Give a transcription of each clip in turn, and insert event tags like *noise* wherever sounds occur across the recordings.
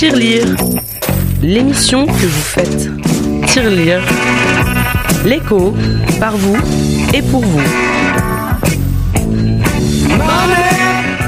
Tirelire, l'émission que vous faites. Tirelire, l'écho, par vous et pour vous.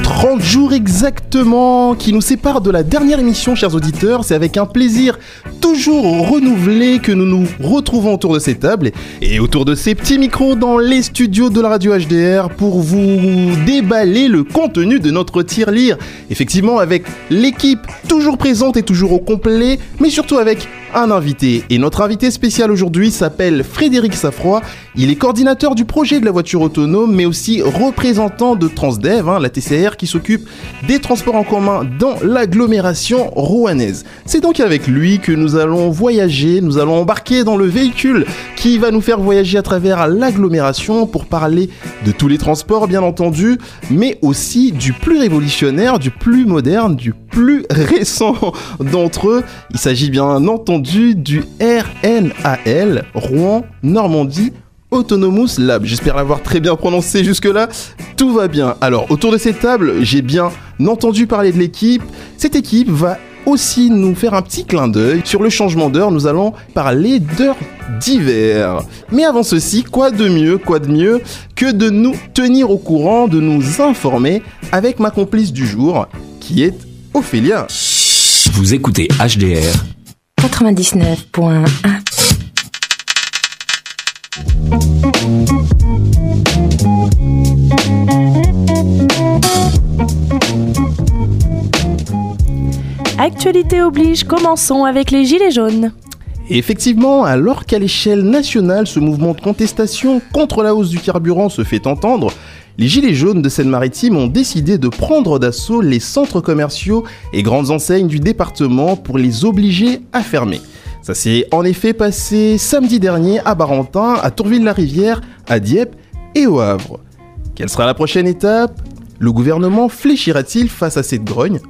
30 jours exactement qui nous séparent de la dernière émission, chers auditeurs. C'est avec un plaisir toujours renouvelé que nous nous retrouvons autour de ces tables et autour de ces petits micros dans les studios de la radio HDR pour vous déballer le contenu de notre tir-lire. Effectivement, avec l'équipe toujours présente et toujours au complet, mais surtout avec un invité. Et notre invité spécial aujourd'hui s'appelle Frédéric Safroy. Il est coordinateur du projet de la voiture autonome, mais aussi représentant de Transdev, hein, la TCR qui s'occupe des transports en commun dans l'agglomération rouennaise. C'est donc avec lui que nous allons voyager, nous allons embarquer dans le véhicule qui va nous faire voyager à travers l'agglomération pour parler de tous les transports, bien entendu, mais aussi du plus révolutionnaire, du plus moderne, du plus *laughs* récent d'entre eux. Il s'agit bien entendu du RNAL, Rouen Normandie Autonomous Lab. J'espère l'avoir très bien prononcé jusque-là. Tout va bien. Alors, autour de cette table, j'ai bien entendu parler de l'équipe. Cette équipe va aussi nous faire un petit clin d'œil. Sur le changement d'heure, nous allons parler d'heures d'hiver. Mais avant ceci, quoi de mieux, quoi de mieux que de nous tenir au courant, de nous informer avec ma complice du jour, qui est Ophélia. Vous écoutez HDR 99.1 Actualité oblige, commençons avec les Gilets jaunes. Effectivement, alors qu'à l'échelle nationale, ce mouvement de contestation contre la hausse du carburant se fait entendre, les Gilets jaunes de Seine-Maritime ont décidé de prendre d'assaut les centres commerciaux et grandes enseignes du département pour les obliger à fermer. Ça s'est en effet passé samedi dernier à Barentin, à Tourville-la-Rivière, à Dieppe et au Havre. Quelle sera la prochaine étape? Le gouvernement fléchira-t-il face à cette grogne?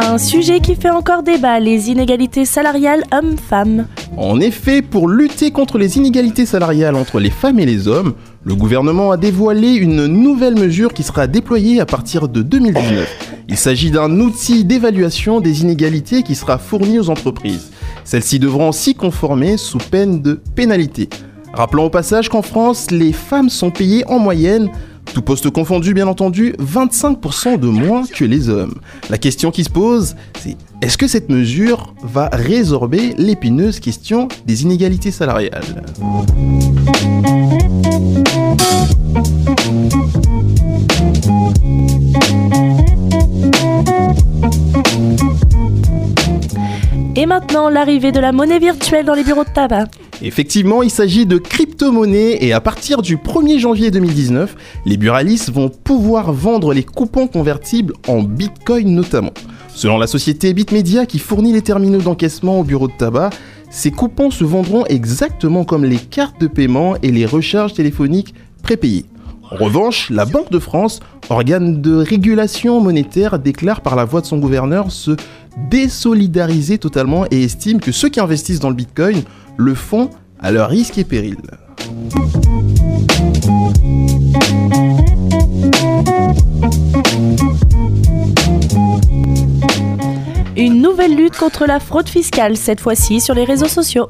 Un sujet qui fait encore débat, les inégalités salariales hommes-femmes. En effet, pour lutter contre les inégalités salariales entre les femmes et les hommes, le gouvernement a dévoilé une nouvelle mesure qui sera déployée à partir de 2019. Il s'agit d'un outil d'évaluation des inégalités qui sera fourni aux entreprises. Celles-ci devront s'y conformer sous peine de pénalité. Rappelons au passage qu'en France, les femmes sont payées en moyenne tout poste confondu, bien entendu, 25% de moins que les hommes. La question qui se pose, c'est est-ce que cette mesure va résorber l'épineuse question des inégalités salariales? Et maintenant, l'arrivée de la monnaie virtuelle dans les bureaux de tabac. Effectivement, il s'agit de crypto-monnaies et à partir du 1er janvier 2019, les buralistes vont pouvoir vendre les coupons convertibles en bitcoin notamment. Selon la société Bitmedia qui fournit les terminaux d'encaissement au bureau de tabac, ces coupons se vendront exactement comme les cartes de paiement et les recharges téléphoniques prépayées. En revanche, la Banque de France, organe de régulation monétaire, déclare par la voix de son gouverneur se désolidariser totalement et estime que ceux qui investissent dans le Bitcoin le font à leur risque et péril. Une nouvelle lutte contre la fraude fiscale, cette fois-ci sur les réseaux sociaux.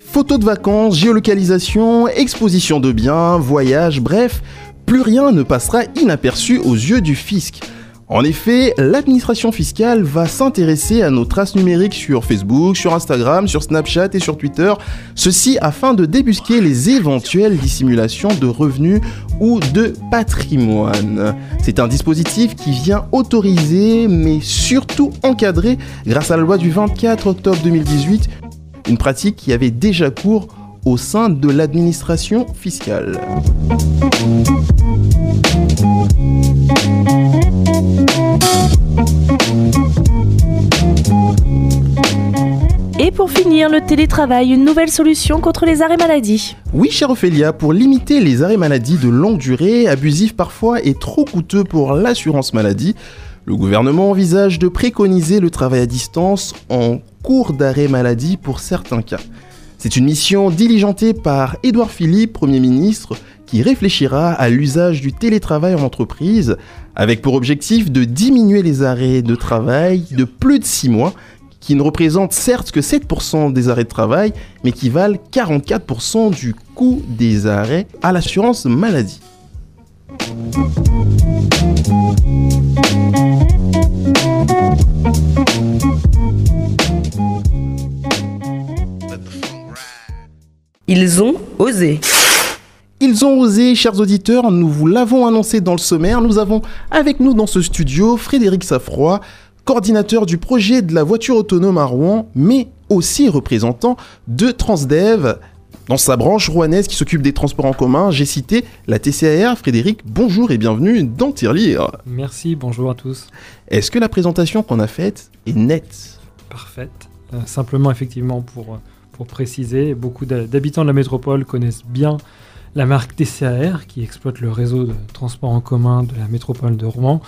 Photos de vacances, géolocalisation, exposition de biens, voyages, bref, plus rien ne passera inaperçu aux yeux du fisc. En effet, l'administration fiscale va s'intéresser à nos traces numériques sur Facebook, sur Instagram, sur Snapchat et sur Twitter, ceci afin de débusquer les éventuelles dissimulations de revenus ou de patrimoine. C'est un dispositif qui vient autoriser, mais surtout encadrer, grâce à la loi du 24 octobre 2018, une pratique qui avait déjà cours au sein de l'administration fiscale. Pour finir, le télétravail, une nouvelle solution contre les arrêts maladie. Oui, chère Ophélia, pour limiter les arrêts maladie de longue durée, abusifs parfois et trop coûteux pour l'assurance maladie, le gouvernement envisage de préconiser le travail à distance en cours d'arrêt maladie pour certains cas. C'est une mission diligentée par Édouard Philippe, Premier ministre, qui réfléchira à l'usage du télétravail en entreprise, avec pour objectif de diminuer les arrêts de travail de plus de 6 mois, qui ne représentent certes que 7% des arrêts de travail, mais qui valent 44% du coût des arrêts à l'assurance maladie. Ils ont osé. Ils ont osé, chers auditeurs, nous vous l'avons annoncé dans le sommaire, nous avons avec nous dans ce studio Frédéric Safroy, coordinateur du projet de la voiture autonome à Rouen, mais aussi représentant de Transdev dans sa branche rouennaise qui s'occupe des transports en commun. J'ai cité la TCAR. Frédéric, bonjour et bienvenue dans Tirelire. Merci, bonjour à tous. Est-ce que la présentation qu'on a faite est nette? Parfaite. Euh, simplement, effectivement, pour, pour préciser, beaucoup d'ha- d'habitants de la métropole connaissent bien la marque TCAR qui exploite le réseau de transport en commun de la métropole de Rouen.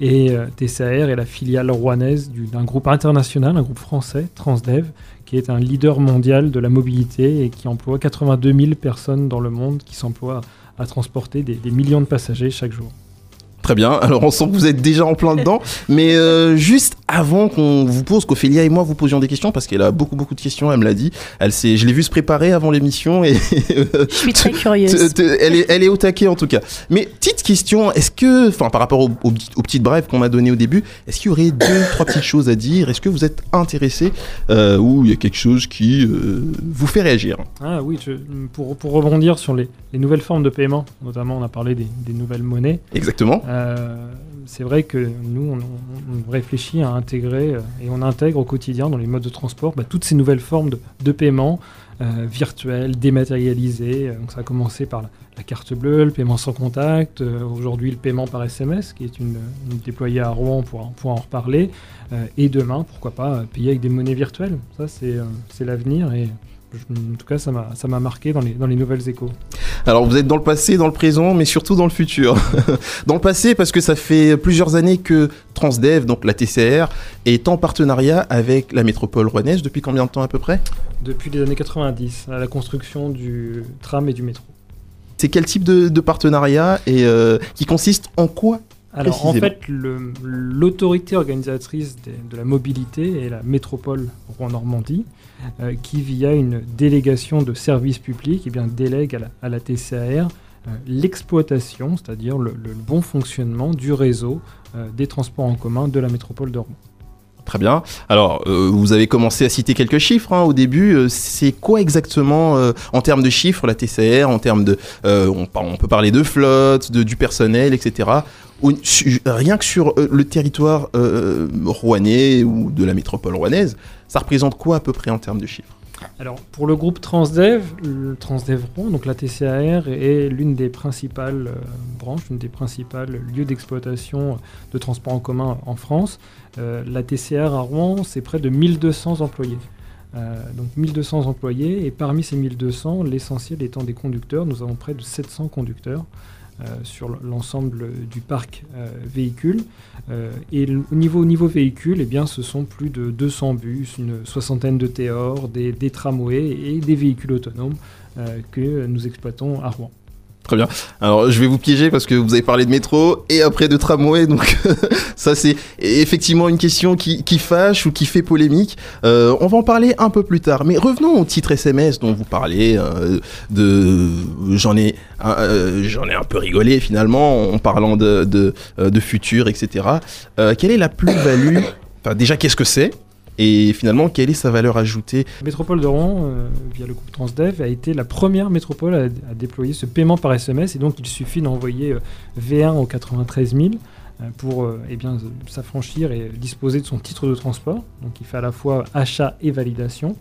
Et euh, TCAR est la filiale rouennaise du- d'un groupe international, un groupe français, Transdev, qui est un leader mondial de la mobilité et qui emploie 82 000 personnes dans le monde qui s'emploient à transporter des millions de passagers chaque jour. Très bien, *laughs* alors on sent que vous êtes déjà en plein dedans, mais euh, juste avant qu'on vous pose, qu'Ophélia et moi vous posions des questions, parce qu'elle a beaucoup beaucoup de questions, elle me l'a dit, elle s'est, je l'ai vu se préparer avant l'émission et *laughs* Je suis très curieuse. Elle, est, elle est au taquet en tout cas. Mais petite question, est-ce que, enfin par rapport aux, aux petits- aux petites brèves qu'on m'a données au début, est-ce qu'il y aurait deux, trois petites choses à dire? Est-ce que vous êtes intéressé euh, ou il y a quelque chose qui euh, vous fait réagir? Ah oui, je- pour, pour rebondir sur les, les nouvelles formes de paiement, notamment on a parlé des, des nouvelles monnaies, Exactement. euh, c'est vrai que nous on, on- on réfléchit à intégrer euh, et on intègre au quotidien dans les modes de transport bah, toutes ces nouvelles formes de, paiement euh, virtuels, dématérialisés. Euh, Donc ça a commencé par la, carte bleue, le paiement sans contact, euh, aujourd'hui le paiement par SMS qui est une, une déployée à Rouen pour, en- pour en reparler, euh, et demain pourquoi pas euh, payer avec des monnaies virtuelles. Ça c'est euh, l'avenir et en tout cas, ça m'a ça m'a marqué dans les, dans les nouvelles échos. Alors vous êtes dans le passé, dans le présent, mais surtout dans le futur. *laughs* dans le passé parce que ça fait plusieurs années que Transdev, donc la TCR, est en partenariat avec la métropole rouennaise. Depuis combien de temps à peu près? Depuis les années 90, à la construction du tram et du métro. C'est quel type de, de partenariat et euh, qui consiste en quoi Alors en fait, l'autorité organisatrice des- de la mobilité est la métropole Rouen-Normandie, euh, qui via une délégation de services publics, eh bien, délègue à la, à la TCAR euh, l'exploitation, c'est-à-dire le, le bon fonctionnement du réseau euh, des transports en commun de la métropole de Rouen. Très bien. Alors, euh, vous avez commencé à citer quelques chiffres hein, au début. Euh, c'est quoi exactement euh, en termes de chiffres la TCR, en termes de, euh, on, on peut parler de flotte, de, du personnel, etc. Rien que sur euh, le territoire rouennais ou de la métropole rouennaise, ça représente quoi à peu près en termes de chiffres? Alors, pour le groupe Transdev, le Transdev Rouen, donc la TCAR est l'une des principales euh, branches, l'une des principales lieux d'exploitation de transport en commun en France. Euh, la TCAR à Rouen, c'est près de 1200 employés. Euh, donc 1200 employés, et parmi ces 1200, l'essentiel étant des conducteurs, nous avons près de 700 conducteurs sur l'ensemble du parc euh, véhicule. Euh, et au niveau, au niveau véhicule, eh ce sont plus de 200 bus, une soixantaine de Théor, des, des tramways et des véhicules autonomes euh, que nous exploitons à Rouen. Très bien. Alors, je vais vous piéger parce que vous avez parlé de métro et après de tramway, donc *laughs* ça c'est effectivement une question qui, qui fâche ou qui fait polémique. Euh, on va en parler un peu plus tard. Mais revenons au titre SMS dont vous parlez. euh, de, j'en ai, euh, j'en ai un peu rigolé finalement en parlant de de, euh, de futur, etc. Euh, quelle est la plus-value Enfin, déjà, qu'est-ce que c'est? Et finalement, quelle est sa valeur ajoutée? Métropole de Rouen, euh, via le groupe Transdev, a été la première métropole à, déployer ce paiement par SMS. Et donc, il suffit d'envoyer euh, V1 au 93 000 euh, pour eh bien, s'affranchir et disposer de son titre de transport. Donc, il fait à la fois achat et validation.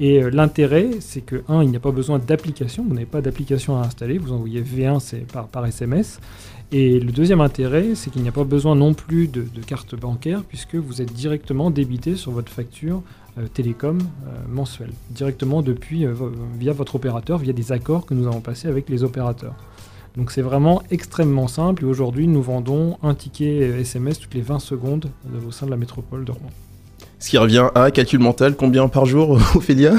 Et l'intérêt, c'est que, un, il n'y a pas besoin d'application. Vous n'avez pas d'application à installer. Vous envoyez V1 c'est par, par SMS. Et le deuxième intérêt, c'est qu'il n'y a pas besoin non plus de, carte bancaire, puisque vous êtes directement débité sur votre facture euh, télécom euh, mensuelle, directement depuis euh, via votre opérateur, via des accords que nous avons passés avec les opérateurs. Donc c'est vraiment extrêmement simple et aujourd'hui nous vendons un ticket SMS toutes les 20 secondes au sein de la métropole de Rouen. Ce qui revient à calcul mental, combien par jour, *laughs* Ophélia?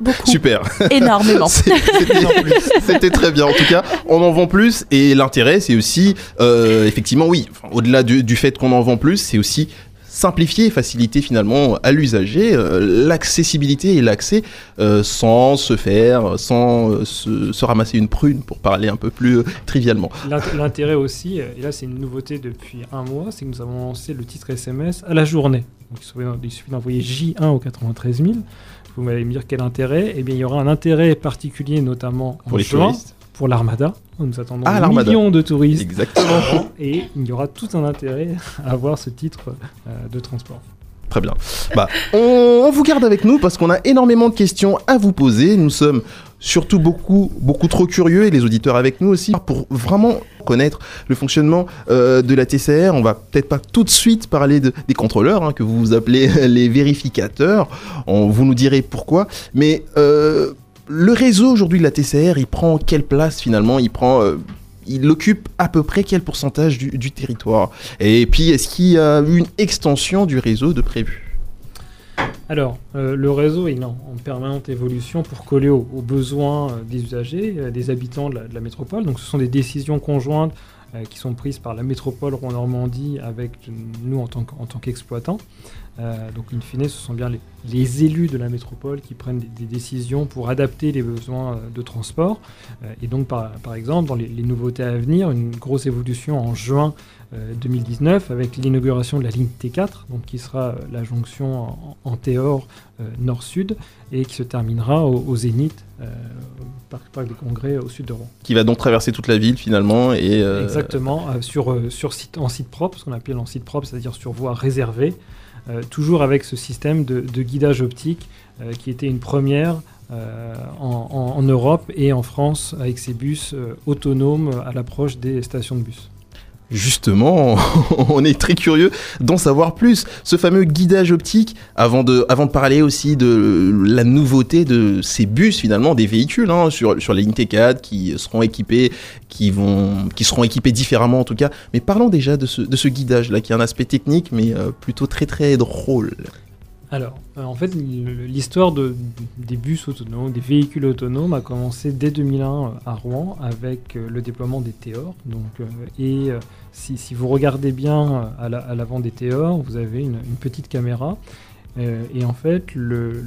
Beaucoup. Super. *laughs* Énormément. C'était- *laughs* C'était très bien. En tout cas, on en vend plus et l'intérêt, c'est aussi, euh, effectivement, oui, enfin, au-delà du, du fait qu'on en vend plus, c'est aussi simplifier et faciliter finalement à l'usager euh, l'accessibilité et l'accès euh, sans se faire, sans euh, se, se ramasser une prune pour parler un peu plus euh, trivialement. L'int- L'intérêt aussi, et là c'est une nouveauté depuis un mois, c'est que nous avons lancé le titre SMS à la journée. Donc il suffit d'en- il suffit d'envoyer J1 au 93 000. Vous m'allez me dire quel intérêt Eh bien il y aura un intérêt particulier notamment en Pour les juin touristes. pour l'Armada. Nous attendons Ah, l'Armada. millions de touristes Exactement. *laughs* et il y aura tout un intérêt à avoir ce titre euh, de transport. Très bien. Bah, on, on vous garde avec nous parce qu'on a énormément de questions à vous poser. Nous sommes surtout beaucoup, beaucoup trop curieux et les auditeurs avec nous aussi pour vraiment connaître le fonctionnement euh, de la TCR. On va peut-être pas tout de suite parler de- des contrôleurs hein, que vous appelez *laughs* les vérificateurs. Vous nous direz pourquoi. Mais euh, le réseau aujourd'hui de la TCR, il prend quelle place finalement? Il prend euh, il occupe à peu près quel pourcentage du, du territoire? Et puis, est-ce qu'il y a une extension du réseau de prévu? Alors, euh, le réseau est en, en permanente évolution pour coller aux, aux besoins euh, des usagers, euh, des habitants de la, métropole. Donc, ce sont des décisions conjointes qui sont prises par la métropole Rouen-Normandie avec nous en tant qu'exploitants. Euh, donc, in fine, ce sont bien les, les élus de la métropole qui prennent des, des décisions pour adapter les besoins euh, de transport. Euh, et donc, par, par exemple, dans les, les nouveautés à venir, une grosse évolution en juin euh, 2019 avec l'inauguration de la ligne T4, donc qui sera la jonction en, en Théor nord-sud et qui se terminera au, au Zénith, au parc, parc des congrès au sud de Rouen. qui va donc traverser toute la ville finalement et Exactement, sur, sur site, en site propre, ce qu'on appelle en site propre, c'est-à-dire sur voie réservée, toujours avec ce système de, guidage optique euh, qui était une première euh, en, Europe et en France avec ces bus euh, autonomes à l'approche des stations de bus. Justement *laughs* on est très curieux d'en savoir plus. Ce fameux guidage optique avant de avant de parler aussi de la nouveauté de ces bus finalement des véhicules hein, sur sur les lignes T4 qui seront équipés qui vont qui seront équipés différemment en tout cas. Mais parlons déjà de ce de ce guidage là qui a un aspect technique mais euh, plutôt très très drôle Alors, euh, en fait, l'histoire de, des bus autonomes, des véhicules autonomes a commencé dès 2001 à Rouen avec euh, le déploiement des Théor. Donc, euh, et euh, si, vous regardez bien euh, à la- l'avant des Théor, vous avez une, petite caméra. Euh, et en fait, le,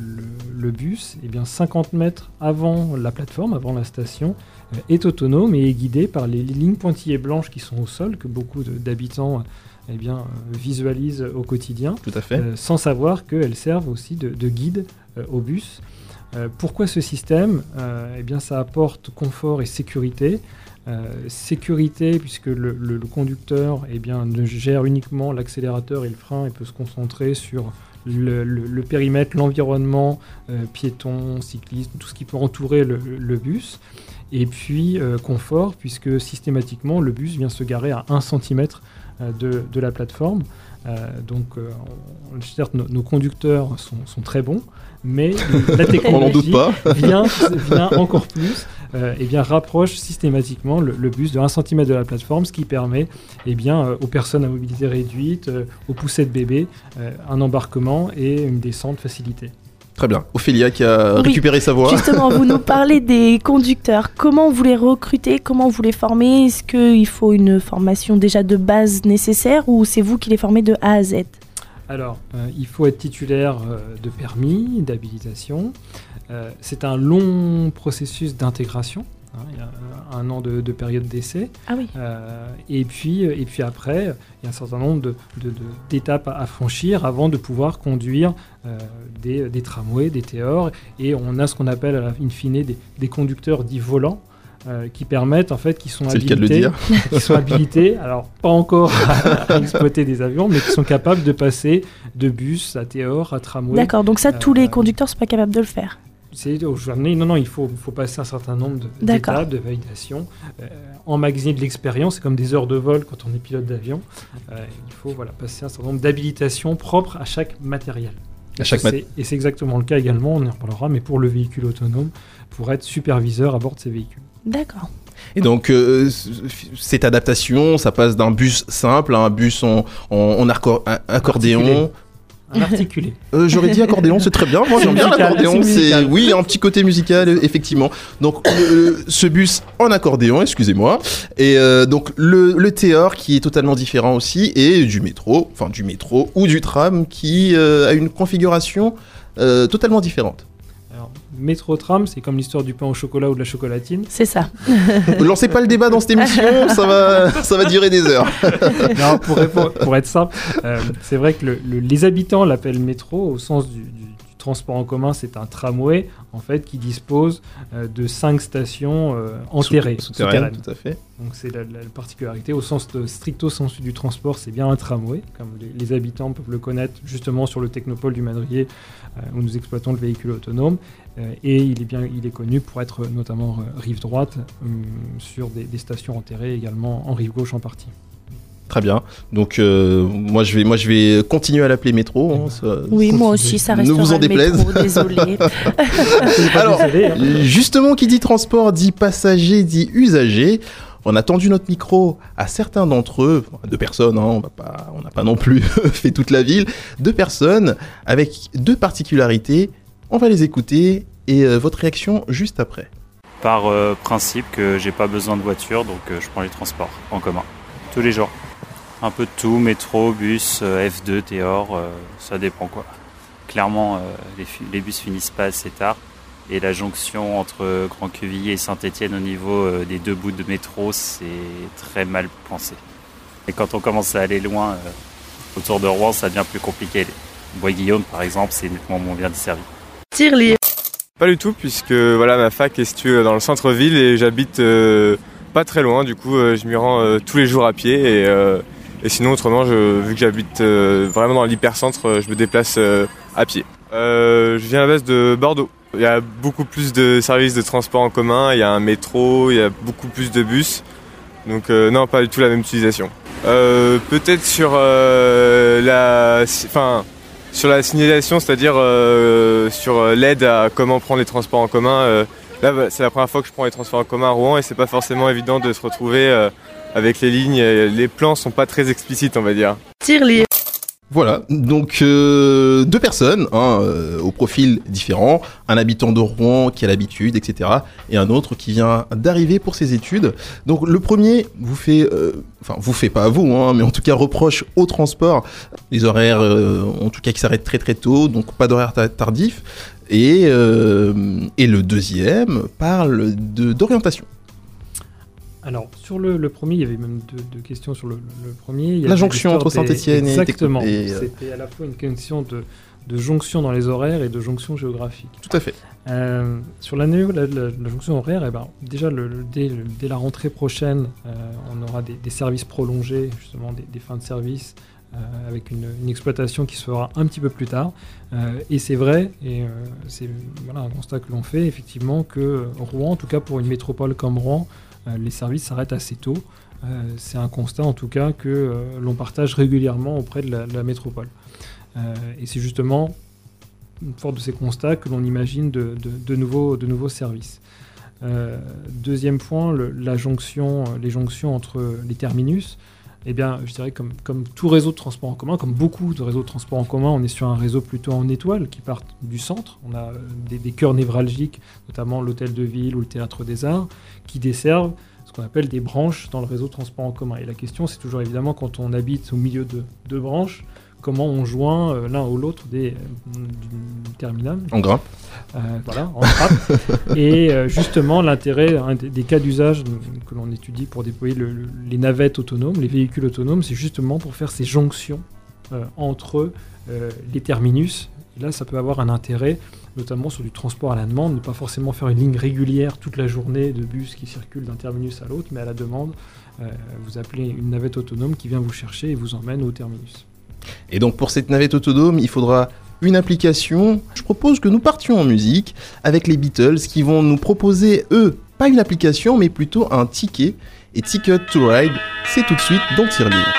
le- bus, eh bien, 50 mètres avant la plateforme, avant la station, euh, est autonome et est guidé par les lignes pointillées blanches qui sont au sol, que beaucoup d'habitants eh bien, euh, visualisent au quotidien. tout à fait Euh, sans savoir qu'elles servent aussi de, de guide euh, au bus. Euh, pourquoi ce système? Eh bien, ça apporte confort et sécurité. Sécurité puisque le, le- le conducteur eh bien, ne gère uniquement l'accélérateur et le frein et peut se concentrer sur le, périmètre, l'environnement, euh, piéton, cycliste, tout ce qui peut entourer le, le bus. Et puis euh, confort puisque systématiquement le bus vient se garer à 1 cm de, de la plateforme. Euh, donc, euh, on- certes, nos, nos conducteurs sont, sont très bons, mais la *laughs* on n'en doute technologie pas *laughs* vient, vient encore plus euh, et bien, rapproche systématiquement le, le bus de 1 cm de la plateforme, ce qui permet eh bien, euh, aux personnes à mobilité réduite, euh, aux poussettes bébés, euh, un embarquement et une descente facilitée. Très bien Ophélia qui a Oui. récupéré sa voix Justement, vous nous parlez *laughs* des conducteurs. Comment vous les recrutez? Comment vous les formez? Est-ce qu'il faut une formation déjà de base nécessaire ou c'est vous qui les formez de A à Z? Alors, euh, il faut être titulaire euh, de permis, d'habilitation. Euh, c'est un long processus d'intégration. Hein, il y a un an de, de période d'essai. Ah oui. Euh, et, puis, et puis après, il y a un certain nombre de- de- de- d'étapes à, à franchir avant de pouvoir conduire euh, des, des tramways, des théors. Et on a ce qu'on appelle, in fine, des, des conducteurs dits volants. euh, qui permettent en fait qui sont c'est le cas de le habilités dire *laughs* qui sont habilités, alors pas encore à, à exploiter des avions, mais qui sont capables de passer de bus à théor, à tramway. D'accord, donc ça, tous les conducteurs sont pas capables de le faire. C'est aujourd'hui, non, non, il faut, faut passer un certain nombre d'étapes de validation. Euh, emmagasiner de l'expérience, c'est comme des heures de vol quand on est pilote d'avion. Euh, il faut voilà, passer un certain nombre d'habilitations propres à chaque matériel. À chaque Et c'est- Et c'est exactement le cas également, on en reparlera, mais pour le véhicule autonome, pour être superviseur à bord de ces véhicules. D'accord. Et donc, euh, cette adaptation, ça passe d'un bus simple à un bus en, accordéon. Un articulé. Euh, J'aurais dit accordéon, c'est très bien. Moi, j'aime bien l'accordéon. c'est oui, un petit côté musical, euh, effectivement. Donc, le- ce bus en accordéon, excusez-moi. Et euh, donc le, le théor qui est totalement différent aussi, et du métro, enfin du métro ou du tram qui euh, a une configuration euh, totalement différente. Métro tram, c'est comme l'histoire du pain au chocolat ou de la chocolatine. C'est ça. *laughs* Lancez pas le débat dans cette émission, ça va, ça va durer des heures. *laughs* Non, pour, répondre- pour être simple, euh, c'est vrai que le- le- les habitants l'appellent métro au sens du, du- du transport en commun. C'est un tramway en fait qui dispose euh, de cinq stations euh, enterrées, Souterraine, souterraines. tout à fait. Donc c'est la, la particularité au sens de stricto sensu du transport, c'est bien un tramway, comme les, les habitants peuvent le connaître justement sur le technopole du Madrier euh, où nous exploitons le véhicule autonome. Euh, et il est bien, il est connu pour être notamment euh, rive droite hum, sur des, des stations enterrées également en rive gauche en partie. Très bien. Donc euh, moi je vais, moi je vais continuer à l'appeler métro. hein, ça- Oui, moi aussi, ça Ne restera vous en déplaise. métro, désolé. *laughs* Alors, Désolé, hein. Justement, qui dit transport dit passager, dit usager. On a tendu notre micro à certains d'entre eux, deux personnes, hein, on va pas, on n'a pas non plus *laughs* fait toute la ville, deux personnes avec deux particularités. On va les écouter et euh, votre réaction juste après. par euh, principe que j'ai pas besoin de voiture, donc euh, je prends les transports en commun tous les jours. Un peu de tout, métro, bus, euh, F2, Théor, euh, ça dépend quoi. Clairement, les, les bus finissent pas assez tard et la jonction entre Grand Quevilly et Saint-Étienne au niveau des deux bouts de métro, c'est très mal pensé. Et quand on commence à aller loin autour de Rouen, ça devient plus compliqué. Bois-Guillaume, par exemple, c'est nettement moins bien desservi. Pas du tout, puisque voilà, ma fac est située dans le centre-ville et j'habite euh, pas très loin. Du coup, euh, je m'y rends euh, tous les jours à pied. Et, sinon, autrement, je, vu que j'habite vraiment dans l'hypercentre, je me déplace à pied. Je viens à la base de Bordeaux. Il y a beaucoup plus de services de transport en commun, il y a un métro, il y a beaucoup plus de bus. Donc non, pas du tout la même utilisation. Peut-être sur la... Enfin, sur la signalisation, c'est-à-dire euh, sur euh, l'aide à comment prendre les transports en commun. euh, là, bah, c'est la première fois que je prends les transports en commun à Rouen et c'est pas forcément évident de se retrouver avec les lignes. Les plans sont pas très explicites, on va dire. Voilà, donc euh, deux personnes hein, euh, au profil différent, un habitant de Rouen qui a l'habitude, etc., et un autre qui vient d'arriver pour ses études. Donc le premier vous fait, euh, enfin vous fait pas à vous, hein, mais en tout cas reproche au transport les horaires, en tout cas qui s'arrêtent très très tôt, donc pas d'horaire ta- tardif. Et, et le deuxième parle de d'orientation. Alors, sur le, le premier, il y avait même deux, deux questions sur le, premier. Il y La jonction entre Saint-Étienne et Exactement. Et, euh, C'était à la fois une question de, de jonction dans les horaires et de jonction géographique. Tout à fait. Euh, sur la, la, la- jonction horaire, eh ben, déjà le- dès, la rentrée prochaine, euh, on aura des, des services prolongés, justement des, des fins de service, euh, avec une, une exploitation qui se fera un petit peu plus tard. Euh, et c'est vrai, et euh, c'est voilà, un constat que l'on fait, effectivement, que Rouen, en tout cas pour une métropole comme Rouen, les services s'arrêtent assez tôt. Euh, c'est un constat, en tout cas, que euh, l'on partage régulièrement auprès de la, métropole. Euh, et c'est justement fort de ces constats que l'on imagine de, nouveaux, services. Euh, deuxième point, la jonction, euh, les jonctions entre les terminus. Eh bien, je dirais comme, comme tout réseau de transport en commun, comme beaucoup de réseaux de transport en commun, on est sur un réseau plutôt en étoile qui part du centre. On a euh, des, des cœurs névralgiques, notamment l'hôtel de ville ou le théâtre des arts, qui desservent ce qu'on appelle des branches dans le réseau de transport en commun. Et la question, c'est toujours évidemment quand on habite au milieu de deux branches, comment on joint euh, l'un ou l'autre des euh, du terminal. En grimpe. Euh, voilà, en trappe. *laughs* et justement, l'intérêt, un des, des cas d'usage que l'on étudie pour déployer le- le- les navettes autonomes, les véhicules autonomes, c'est justement pour faire ces jonctions entre les terminus. Et là, ça peut avoir un intérêt, notamment sur du transport à la demande, ne pas forcément faire une ligne régulière toute la journée de bus qui circulent d'un terminus à l'autre, mais à la demande, euh, vous appelez une navette autonome qui vient vous chercher et vous emmène au terminus. Et donc pour cette navette autonome, il faudra une application. Je propose que nous partions en musique avec les Beatles qui vont nous proposer, eux, pas une application, mais plutôt un ticket. Et Ticket to Ride, c'est tout de suite dans Tirelire.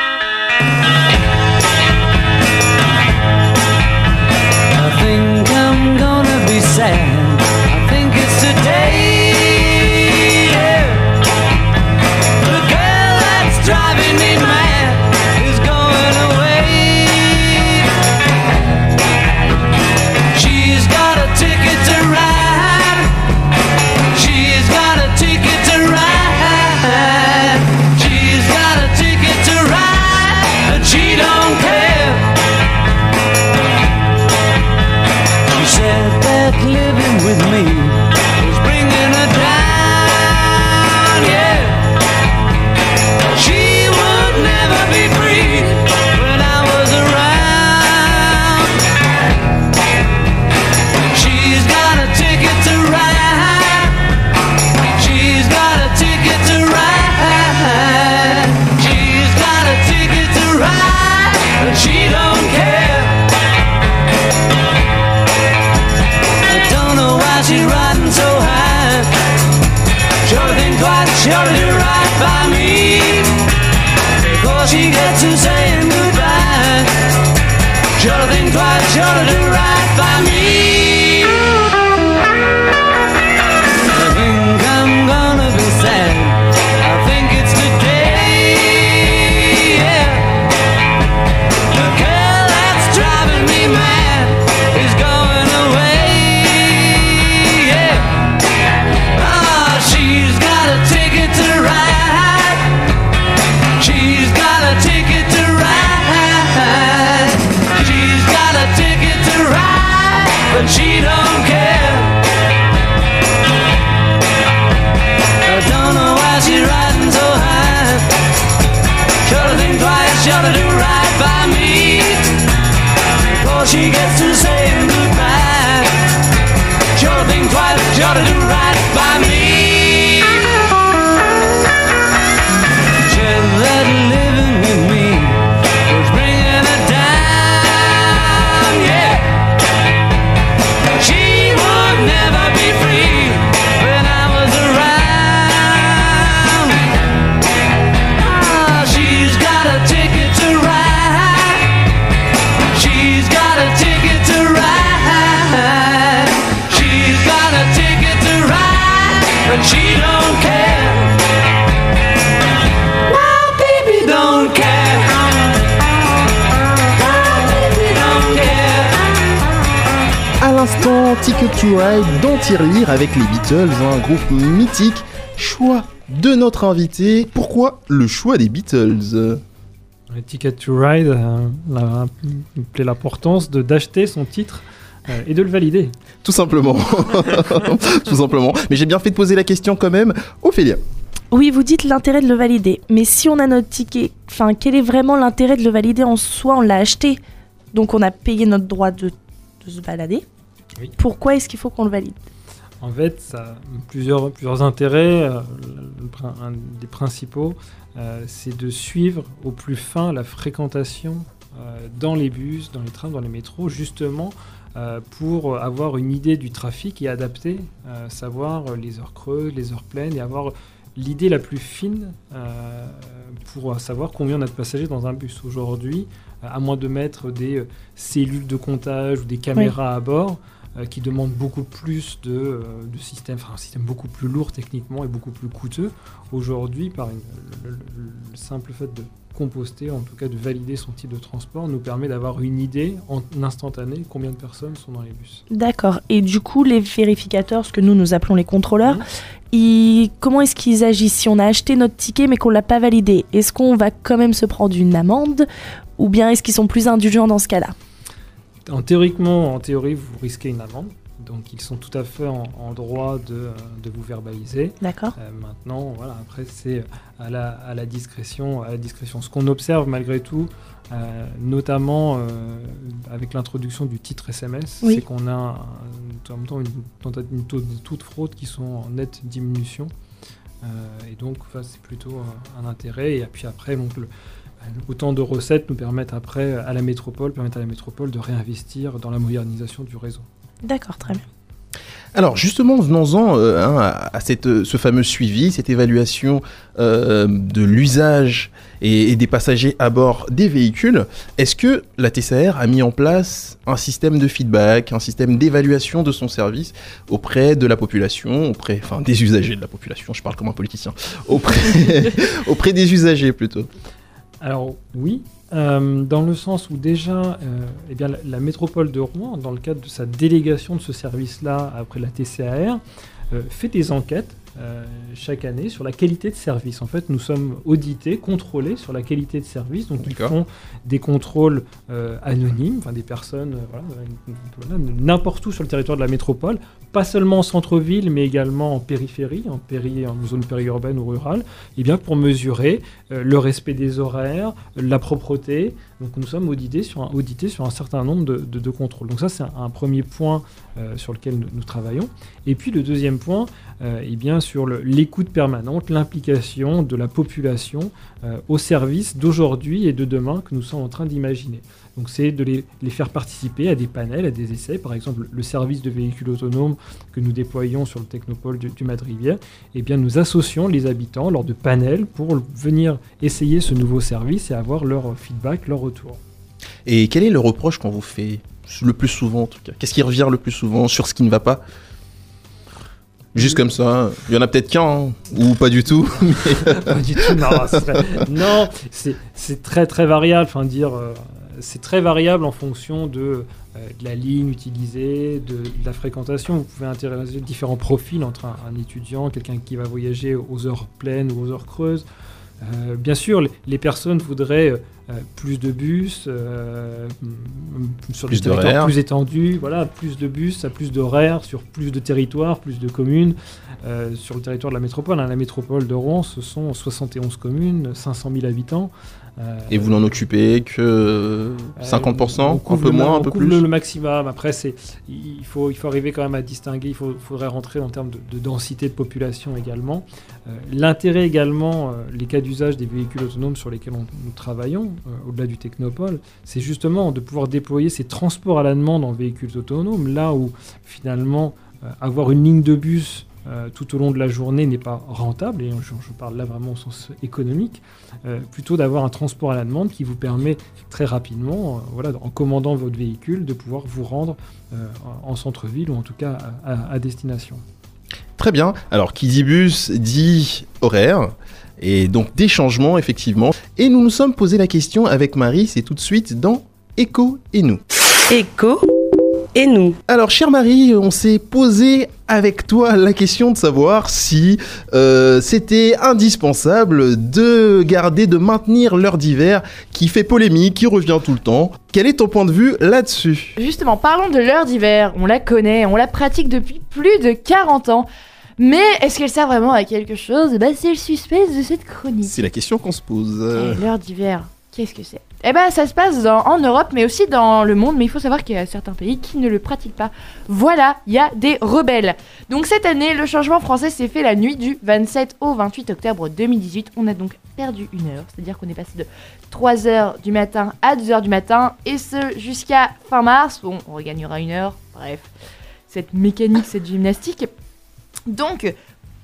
Ticket to Ride dans Tirelire avec les Beatles, un groupe mythique. Choix de notre invité. Pourquoi le choix des Beatles? Le Ticket to Ride euh, la- plaît l'importance de d'acheter son titre euh, et de le valider. Tout simplement. *laughs* Tout simplement. Mais j'ai bien fait de poser la question quand même. Ophélia. Oui, vous dites l'intérêt de le valider. Mais si on a notre ticket, enfin, quel est vraiment l'intérêt de le valider en soi? On l'a acheté, donc on a payé notre droit de, de se balader. Oui. Pourquoi est-ce qu'il faut qu'on le valide? En fait, ça a plusieurs, plusieurs intérêts. euh, un des principaux, euh, c'est de suivre au plus fin la fréquentation euh, dans les bus, dans les trains, dans les métros, justement euh, pour avoir une idée du trafic et adapter, savoir les heures creuses, les heures pleines et avoir l'idée la plus fine pour savoir combien on a de passagers dans un bus. Aujourd'hui, à moins de mettre des cellules de comptage ou des caméras à bord, qui demandent beaucoup plus de, euh, de système, enfin un système beaucoup plus lourd techniquement et beaucoup plus coûteux. Aujourd'hui, par une- le, le- le simple fait de composter, en tout cas de valider son type de transport, nous permet d'avoir une idée en instantané combien de personnes sont dans les bus. D'accord. Et du coup, les vérificateurs, ce que nous nous appelons les contrôleurs, ils- comment est-ce qu'ils agissent? Si on a acheté notre ticket mais qu'on l'a pas validé Est-ce qu'on va quand même se prendre une amende? Ou bien est-ce qu'ils sont plus indulgents dans ce cas-là? En théoriquement, en théorie, vous risquez une amende. Donc ils sont tout à fait en, en droit de, de vous verbaliser. D'accord. Euh, maintenant, voilà, après c'est à la, à la discrétion, à la discrétion. Ce qu'on observe malgré tout, euh, notamment euh, avec l'introduction du titre SMS, Oui. c'est qu'on a un- en même temps une, une taux de taux de fraude qui sont en nette diminution. Et donc, enfin, c'est plutôt un, un intérêt. Et puis après, donc, le- autant de recettes nous permettent après à la métropole, permettent à la métropole de réinvestir dans la modernisation du réseau. D'accord, très bien. Alors justement, venons-en euh, hein, à, cette, euh, ce fameux suivi, cette évaluation euh, de l'usage et, et des passagers à bord des véhicules. Est-ce que la TCR a mis en place un système de feedback, un système d'évaluation de son service auprès de la population, auprès, enfin des usagers de la population, je parle comme un politicien, auprès, *laughs* auprès des usagers plutôt? Alors oui, euh, dans le sens où déjà, euh, eh la métropole de Rouen, dans le cadre de sa délégation de ce service-là après la TCAR, euh, fait des enquêtes euh, chaque année sur la qualité de service. En fait, nous sommes audités, contrôlés sur la qualité de service. Donc, ils font des contrôles euh, anonymes, enfin des personnes, euh, voilà, n'importe où sur le territoire de la métropole, pas seulement en centre-ville, mais également en périphérie, en, péri, en zone périurbaine ou rurale, et bien pour mesurer le respect des horaires, la propreté. Donc nous sommes audités sur un, audités sur un certain nombre de, de- de contrôles. Donc ça c'est un, un premier point sur lequel nous, nous travaillons. Et puis le deuxième point, eh bien sur l'écoute permanente, l'implication de la population euh, au service d'aujourd'hui et de demain que nous sommes en train d'imaginer. Donc c'est de les, faire participer à des panels, à des essais. Par exemple, le service de véhicules autonomes que nous déployons sur le technopole du, du eh bien nous associons les habitants lors de panels pour venir essayer ce nouveau service et avoir leur feedback, leur retour. Et quel est le reproche qu'on vous fait le plus souvent en tout cas? Qu'est-ce qui revient le plus souvent sur ce qui ne va pas? Juste comme ça, il y en a peut-être qu'un, hein, ou pas du tout. *laughs* Pas du tout, non, c'est- très très variable. Enfin, dire, euh, c'est très variable en fonction de, euh, la ligne utilisée, de, la fréquentation. Vous pouvez intéresser différents profils entre un étudiant, quelqu'un qui va voyager aux heures pleines ou aux heures creuses. Euh, bien sûr, les, personnes voudraient euh, plus de bus, euh, mm, sur Plus des territoires plus étendus, voilà, plus de bus, à plus d'horaires, sur plus de territoires, plus de communes. Euh, sur le territoire de la métropole, hein, la métropole de Rouen, ce sont 71 communes, 500 000 habitants. Euh, Et vous n'en occupez que 50%, on un peu le moins, un peu plus le, maximum. Après, c'est, il, faut, il faut arriver quand même à distinguer. Il faut, faudrait rentrer en termes de, de densité de population également. Euh, l'intérêt également, euh, les cas d'usage des véhicules autonomes sur lesquels on- nous travaillons, euh, au-delà du technopole, c'est justement de pouvoir déployer ces transports à la demande en véhicules autonomes, là où finalement euh, avoir une ligne de bus euh, tout au long de la journée n'est pas rentable, et je, je parle là vraiment au sens économique, euh, plutôt d'avoir un transport à la demande qui vous permet très rapidement, euh, voilà, en commandant votre véhicule, de pouvoir vous rendre euh, en en centre-ville ou en tout cas à, à- destination. Très bien. Alors, qui dit bus dit horaire. Et donc des changements, effectivement. Et nous nous sommes posé la question avec Marie, c'est tout de suite dans Echo et nous. Écho et nous. Alors, chère Marie, on s'est posé avec toi la question de savoir si euh, c'était indispensable de garder, de maintenir l'heure d'hiver qui fait polémique, qui revient tout le temps. Quel est ton point de vue là-dessus? Justement, parlons de l'heure d'hiver. On la connaît, on la pratique depuis plus de 40 ans. Mais est-ce qu'elle sert vraiment à quelque chose? Bah, C'est le suspense de cette chronique. C'est la question qu'on se pose. L'heure d'hiver, qu'est-ce que c'est? Eh ben, ça se passe en Europe, mais aussi dans le monde. Mais il faut savoir qu'il y a certains pays qui ne le pratiquent pas. Voilà, il y a des rebelles. Donc cette année, le changement français s'est fait la nuit du 27 au 28 octobre 2018. On a donc perdu une heure, c'est-à-dire qu'on est passé de 3h du matin à 2h du matin, et ce jusqu'à fin mars. Bon, on regagnera une heure, bref. Cette mécanique, cette gymnastique. Donc,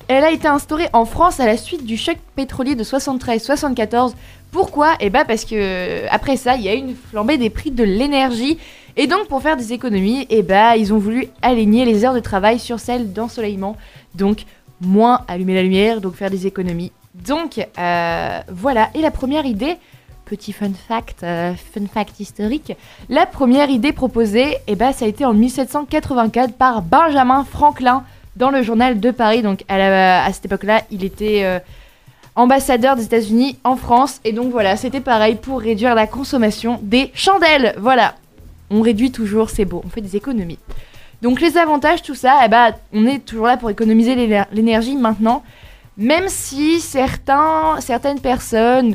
elle a été instaurée en France à la suite du choc pétrolier de 73-74. Pourquoi? Eh bah parce que après ça, il y a une flambée des prix de l'énergie. Et donc pour faire des économies, eh bah ils ont voulu aligner les heures de travail sur celles d'ensoleillement. Donc moins allumer la lumière, donc faire des économies. Donc euh, voilà. Et la première idée, petit fun fact, euh, fun fact historique, la première idée proposée, eh bah ça a été en 1784 par Benjamin Franklin dans le journal de Paris. Donc à, cette époque-là, il était euh, ambassadeur des États-Unis en France. Et donc voilà, c'était pareil pour réduire la consommation des chandelles. Voilà, on réduit toujours, c'est beau, on fait des économies. Donc les avantages, tout ça, eh ben, on est toujours là pour économiser l'éner- l'énergie maintenant. Même si certains, certaines personnes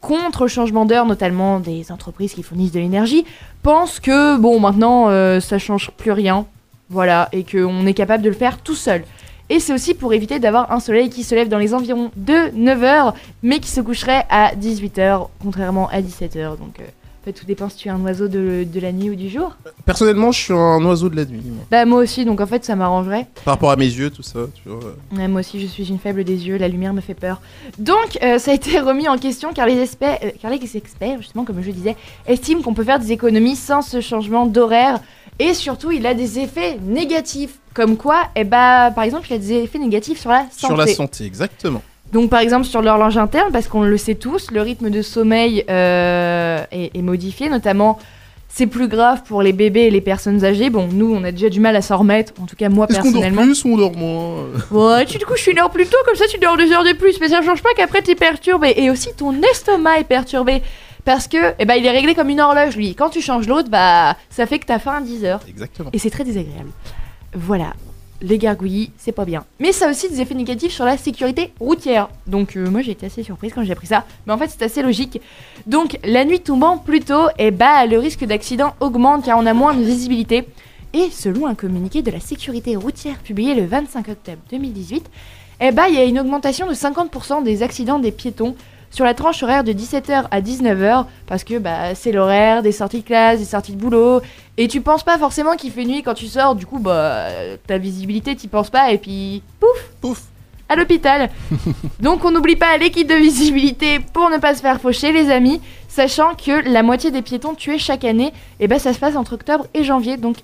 contre le changement d'heure, notamment des entreprises qui fournissent de l'énergie, pensent que bon maintenant euh, ça change plus rien, voilà, et qu'on est capable de le faire tout seul. Et c'est aussi pour éviter d'avoir un soleil qui se lève dans les environs de 9h, mais qui se coucherait à 18h, contrairement à 17h. Donc, euh, en fait, tout dépend si tu es un oiseau de, de la nuit ou du jour. Personnellement, je suis un oiseau de la nuit. moi. Bah, moi aussi, donc en fait, ça m'arrangerait. Par rapport à mes yeux, tout ça, tu vois. Ouais, moi aussi, je suis une faible des yeux, la lumière me fait peur. Donc, euh, ça a été *laughs* remis en question car les, experts, euh, car les experts, justement, comme je disais, estiment qu'on peut faire des économies sans ce changement d'horaire. Et surtout, il a des effets négatifs. Comme quoi, eh bah, par exemple, il a des effets négatifs sur la santé. Sur la santé, exactement. Donc par exemple sur l'horloge interne, parce qu'on le sait tous, le rythme de sommeil euh, est, est modifié, notamment c'est plus grave pour les bébés et les personnes âgées. Bon, nous on a déjà du mal à s'en remettre, en tout cas moi Est-ce qu'on dort personnellement. plus ou on dort moins? Ouais, tu te couches une heure plus tôt, comme ça tu dors deux heures de plus, mais ça change pas qu'après t'es perturbé. Et aussi ton estomac est perturbé. Parce que, eh ben, il est réglé comme une horloge, lui. Quand tu changes l'autre, bah, ça fait que t'as faim à 10 heures. Exactement. Et c'est très désagréable. Voilà. Les gargouillis, c'est pas bien. Mais ça a aussi des effets négatifs sur la sécurité routière. Donc euh, moi j'ai été assez surprise quand j'ai appris ça. Mais en fait c'est assez logique. Donc la nuit tombant plus tôt, eh bah, le risque d'accident augmente car on a moins de visibilité. Et selon un communiqué de la sécurité routière publié le 25 octobre 2018, eh bah, il y a une augmentation de 50% des accidents des piétons sur la tranche horaire de 17h à 19h parce que bah, c'est l'horaire des sorties de classe, des sorties de boulot et tu penses pas forcément qu'il fait nuit quand tu sors du coup bah ta visibilité t'y penses pas et puis pouf Pouf à l'hôpital. *laughs* Donc on n'oublie pas l'équipe de visibilité pour ne pas se faire faucher les amis, sachant que la moitié des piétons tués chaque année, et ben ça se passe entre octobre et janvier, donc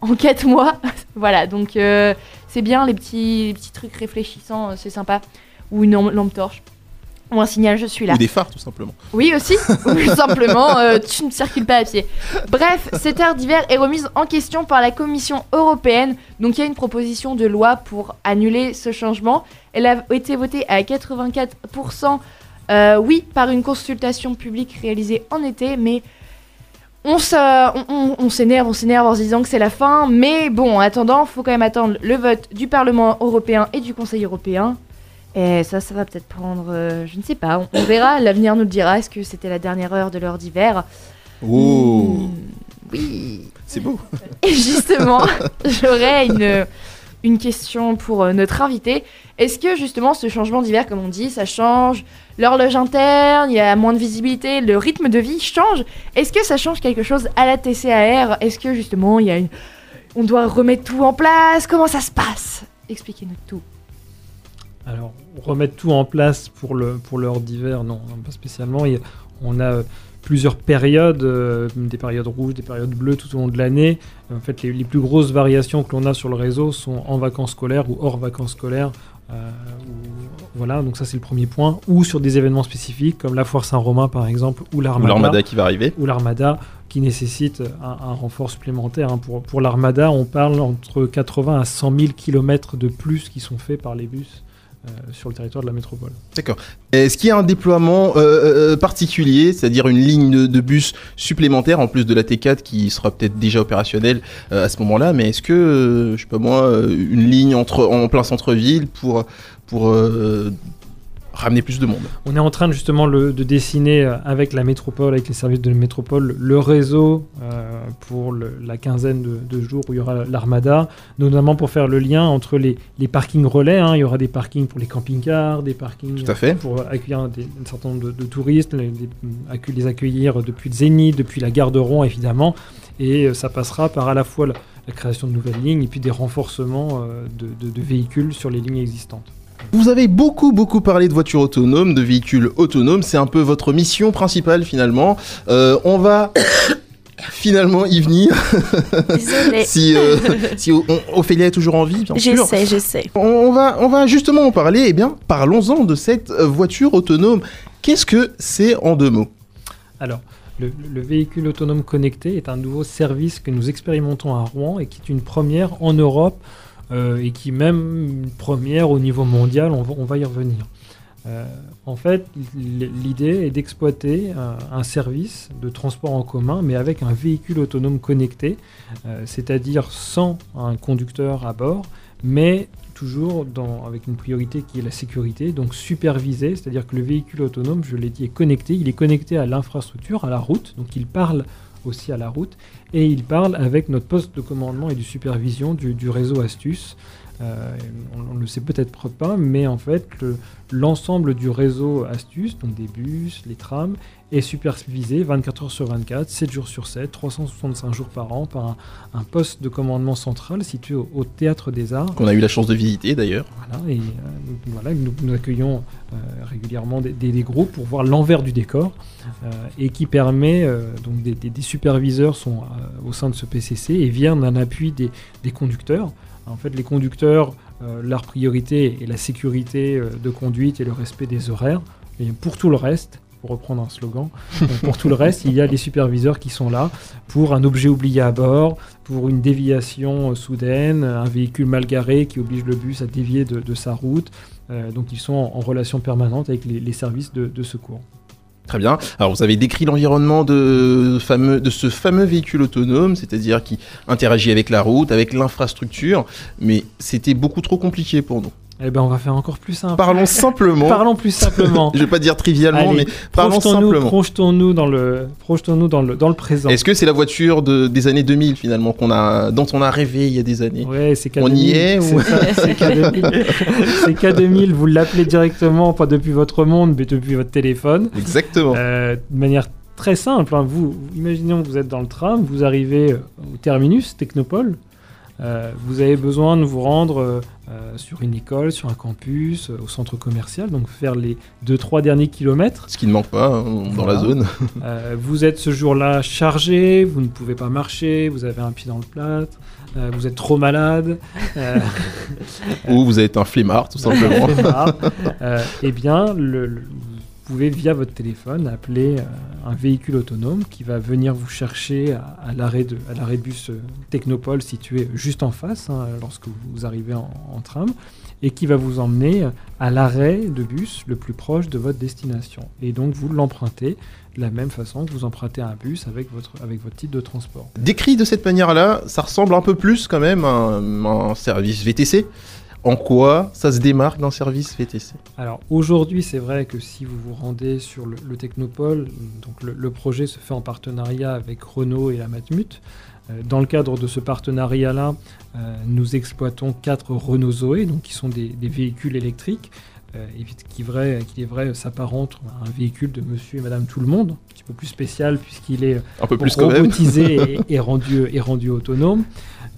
en *laughs* 4 mois. *laughs* voilà, donc euh, c'est bien les petits, les petits trucs réfléchissants, euh, c'est sympa. Ou une lampe torche. Ou un signal, je suis là. Ou des phares, tout simplement. Oui aussi, *laughs* ou simplement euh, tu ne circules pas à pied. Bref, cette ère d'hiver est remise en question par la Commission européenne. Donc il y a une proposition de loi pour annuler ce changement. Elle a été votée à 84%, euh, oui, par une consultation publique réalisée en été, mais on se- on- s'énerve, on s'énerve en se disant que c'est la fin. Mais bon, en attendant, faut quand même attendre le vote du Parlement européen et du Conseil européen. Et ça, ça va peut-être prendre, euh, je ne sais pas, on, on verra, l'avenir nous le dira. Est-ce que c'était la dernière heure de l'heure d'hiver Oh, Oui. c'est beau. Et justement, *laughs* j'aurais une, une question pour euh, notre invité. Est-ce que justement ce changement d'hiver, comme on dit, ça change l'horloge interne, il y a moins de visibilité, le rythme de vie change? Est-ce que ça change quelque chose à la TCAR Est-ce que justement il y a une... on doit remettre tout en place? Comment ça se passe? Expliquez-nous tout. Alors, remettre tout en place pour le pour l'heure d'hiver, non, non, pas spécialement. On a plusieurs périodes, euh, des périodes rouges, des périodes bleues tout au long de l'année. En fait, les, les plus grosses variations que l'on a sur le réseau sont en vacances scolaires ou hors vacances scolaires. euh, ou- voilà, donc ça c'est le premier point. Ou sur des événements spécifiques comme la foire Saint-Romain par exemple, ou l'armada l'armada qui va arriver. ou l'armada qui nécessite un, un renfort supplémentaire. hein. Pour, pour l'armada, on parle entre 80 à 100 000 km de plus qui sont faits par les bus sur le territoire de la métropole. Est-ce qu'il y a un déploiement euh, euh, particulier, c'est-à-dire une ligne de, bus supplémentaire en plus de la T4 qui sera peut-être déjà opérationnelle euh, à ce moment-là, mais est-ce que, euh, je sais pas moi, euh, une ligne entre, en plein centre-ville pour, pour euh, ramener plus de monde On est en train de, justement le- de dessiner euh, avec la métropole, avec les services de la métropole, le réseau euh, pour le- la quinzaine de, de jours où il y aura l'armada, notamment pour faire le lien entre les, les parkings relais. hein. Il y aura des parkings pour les camping-cars, des parkings Tout à fait. pour accueillir des- un certain nombre de, de touristes, les, les- accue- les accueillir depuis le Zénith, depuis la gare de Rouen évidemment. Et euh, ça passera par à la fois la, la création de nouvelles lignes et puis des renforcements euh, de véhicules sur les lignes existantes. Vous avez beaucoup beaucoup parlé de voitures autonomes, de véhicules autonomes, c'est un peu votre mission principale finalement. Euh, on va *coughs* finalement y venir. *laughs* Si euh, *laughs* si O- O- Ophélia est toujours en vie, bien sûr. J'essaie, j'essaie. On- On va, on va justement en parler. Eh bien, parlons-en de cette euh, voiture autonome. Qu'est-ce que c'est en deux mots? Alors, le, le véhicule autonome connecté est un nouveau service que nous expérimentons à Rouen et qui est une première en Europe euh, et qui même première au niveau mondial, on va, y revenir. Euh, en fait, l'idée est d'exploiter un, un service de transport en commun, mais avec un véhicule autonome connecté, euh, c'est-à-dire sans un conducteur à bord, mais toujours avec une priorité qui est la sécurité, donc supervisé, c'est-à-dire que le véhicule autonome, je l'ai dit, est connecté, il est connecté à l'infrastructure, à la route, donc il parle aussi à la route, et il parle avec notre poste de commandement et de supervision du, réseau Astuce. Euh, on ne le sait peut-être pas, mais en fait, le- l'ensemble du réseau Astuce, donc des bus, les trams, est supervisé 24 heures sur 24, 7 jours sur 7, 365 jours par an par un, un poste de commandement central situé au, au Théâtre des Arts. Qu'on a eu la chance de visiter d'ailleurs. Voilà, et euh, donc, voilà, nous, nous accueillons euh, régulièrement des, des- des groupes pour voir l'envers du décor et qui permet, donc des, des- superviseurs sont au sein de ce PCC et viennent d'un appui des conducteurs. En fait, les conducteurs, euh, leur priorité est la sécurité euh, de conduite et le respect des horaires. Et pour tout le reste, pour reprendre un slogan, *laughs* euh, pour tout le reste, il y a les superviseurs qui sont là pour un objet oublié à bord, pour une déviation soudaine, un véhicule mal garé qui oblige le bus à dévier de, sa route. Donc ils sont en, relation permanente avec les, services de secours. Très bien. Alors vous avez décrit l'environnement de, fameux, de ce fameux véhicule autonome, c'est-à-dire qui interagit avec la route, avec l'infrastructure, mais c'était beaucoup trop compliqué pour nous. Eh ben on va faire encore plus simple. Parlons simplement. Parlons plus simplement. *laughs* Je vais pas dire trivialement, Allez, mais parlons projetons-nous, simplement. projetons-nous dans le, projetons-nous dans le, dans le présent. Est-ce que c'est la voiture de, des années 2000 finalement qu'on a, dont on a rêvé il y a des années Ouais, c'est K2000. On y est C'est ou- ça, c'est K2000. *laughs* C'est K2000, vous l'appelez directement, pas depuis votre monde, mais depuis votre téléphone. Exactement. Euh, de manière très simple, hein. vous, vous- imaginons que vous êtes dans le tram, vous arrivez euh, au terminus, Technopole. Euh, vous avez besoin de vous rendre euh, euh, sur une école, sur un campus, euh, au centre commercial, donc faire les 2-3 derniers kilomètres. Ce qui ne manque pas hein, dans la zone. Vous êtes ce jour-là chargé, vous ne pouvez pas marcher, vous avez un pied dans le plâtre, vous êtes trop malade. *laughs* Ou vous êtes un flemmard, tout simplement. *laughs* eh bien, le- le- pouvez via votre téléphone appeler euh, un véhicule autonome qui va venir vous chercher à, l'arrêt de bus euh, Technopole situé juste en face hein, lorsque vous arrivez en, en tram et qui va vous emmener euh, à l'arrêt de bus le plus proche de votre destination. Et donc vous l'empruntez de la même façon que vous empruntez un bus avec votre, avec votre titre de transport. Décrit de cette manière-là, ça ressemble un peu plus quand même à un service VTC. En quoi ça se démarque d'un service VTC Alors aujourd'hui, c'est vrai que si vous vous rendez sur le, le Technopole, donc le, projet se fait en partenariat avec Renault et la Matmut. Euh, Dans le cadre de ce partenariat-là, euh, nous exploitons quatre Renault Zoé, qui sont des véhicules électriques, euh, et qui, vrai, qui est vrai s'apparentent à un véhicule de Monsieur et Madame Tout le Monde, un petit peu plus spécial puisqu'il est Un peu plus quand même. robotisé *laughs* et, et rendu, et rendu autonome.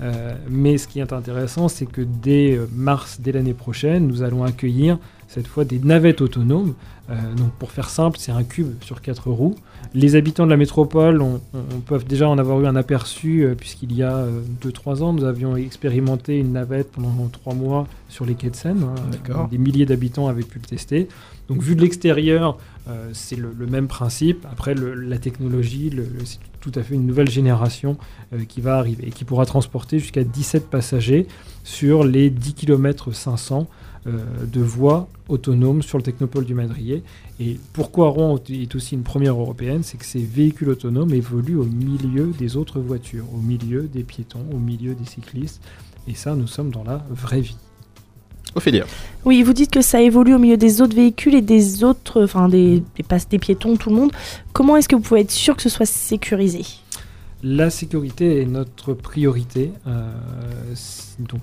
Euh, mais ce qui est intéressant, c'est que dès euh, mars, dès l'année prochaine, nous allons accueillir cette fois des navettes autonomes. Euh, donc pour faire simple, c'est un cube sur quatre roues. Les habitants de la métropole on, on- on peuvent déjà en avoir eu un aperçu euh, puisqu'il y a 2-3 ans, nous avions expérimenté une navette pendant 3 mois sur les quais de Seine. hein. Des milliers d'habitants avaient pu le tester. Donc vu de l'extérieur, euh, c'est le, le même principe. Après, le- la technologie, c'est tout à fait une nouvelle génération euh, qui va arriver et qui pourra transporter jusqu'à 17 passagers sur les 10 km 500 euh, de voies autonomes sur le technopole du Madrier. Et pourquoi Rouen est aussi une première européenne, c'est que ces véhicules autonomes évoluent au milieu des autres voitures, au milieu des piétons, au milieu des cyclistes. Et ça, nous sommes dans la vraie vie. Ophélia. Oui, vous dites que ça évolue au milieu des autres véhicules et des autres, enfin des, des, des piétons, tout le monde. Comment est-ce que vous pouvez être sûr que ce soit sécurisé? La sécurité est notre priorité. euh,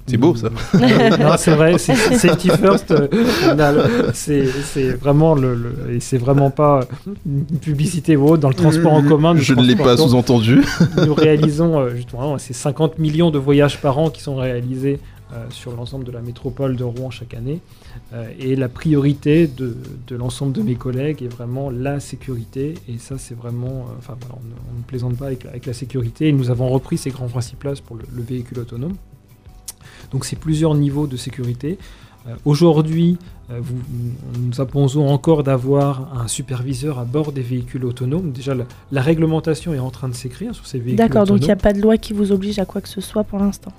C'est beau, ça. *laughs* non, c'est vrai, c'est c'est safety first. euh, c'est c'est vraiment le, le- et c'est vraiment pas une publicité ou autre dans le transport en commun. Je ne l'ai pas sous-entendu. nous réalisons euh, justement ces 50 millions de voyages par an qui sont réalisés euh, sur l'ensemble de la métropole de Rouen chaque année. Euh, et la priorité de, de l'ensemble de mes collègues est vraiment la sécurité. Et ça, c'est vraiment. euh, Enfin, voilà, on, ne- on ne plaisante pas avec la, avec la sécurité. Et nous avons repris ces grands principes-là pour le, le véhicule autonome. Donc, c'est plusieurs niveaux de sécurité. Euh, Aujourd'hui, euh, nous imposons encore d'avoir un superviseur à bord des véhicules autonomes. Déjà, la, la réglementation est en train de s'écrire sur ces véhicules D'accord, donc il n'y a pas de loi qui vous oblige à quoi que ce soit pour l'instant.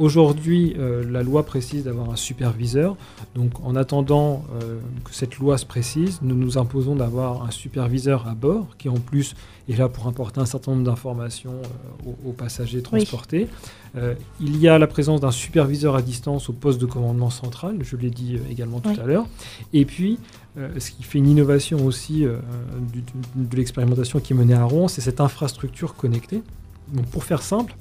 Aujourd'hui, euh, la loi précise d'avoir un superviseur. Donc, en attendant euh, que cette loi se précise, nous nous imposons d'avoir un superviseur à bord qui, en plus, est là pour apporter un certain nombre d'informations euh, aux, aux passagers transportés. Il y a la présence d'un superviseur à distance au poste de commandement central, je l'ai dit également tout Oui. à l'heure. Et puis, ce qui fait une innovation aussi du- de l'expérimentation qui est menée à Rouen, c'est cette infrastructure connectée. Donc, pour faire simple,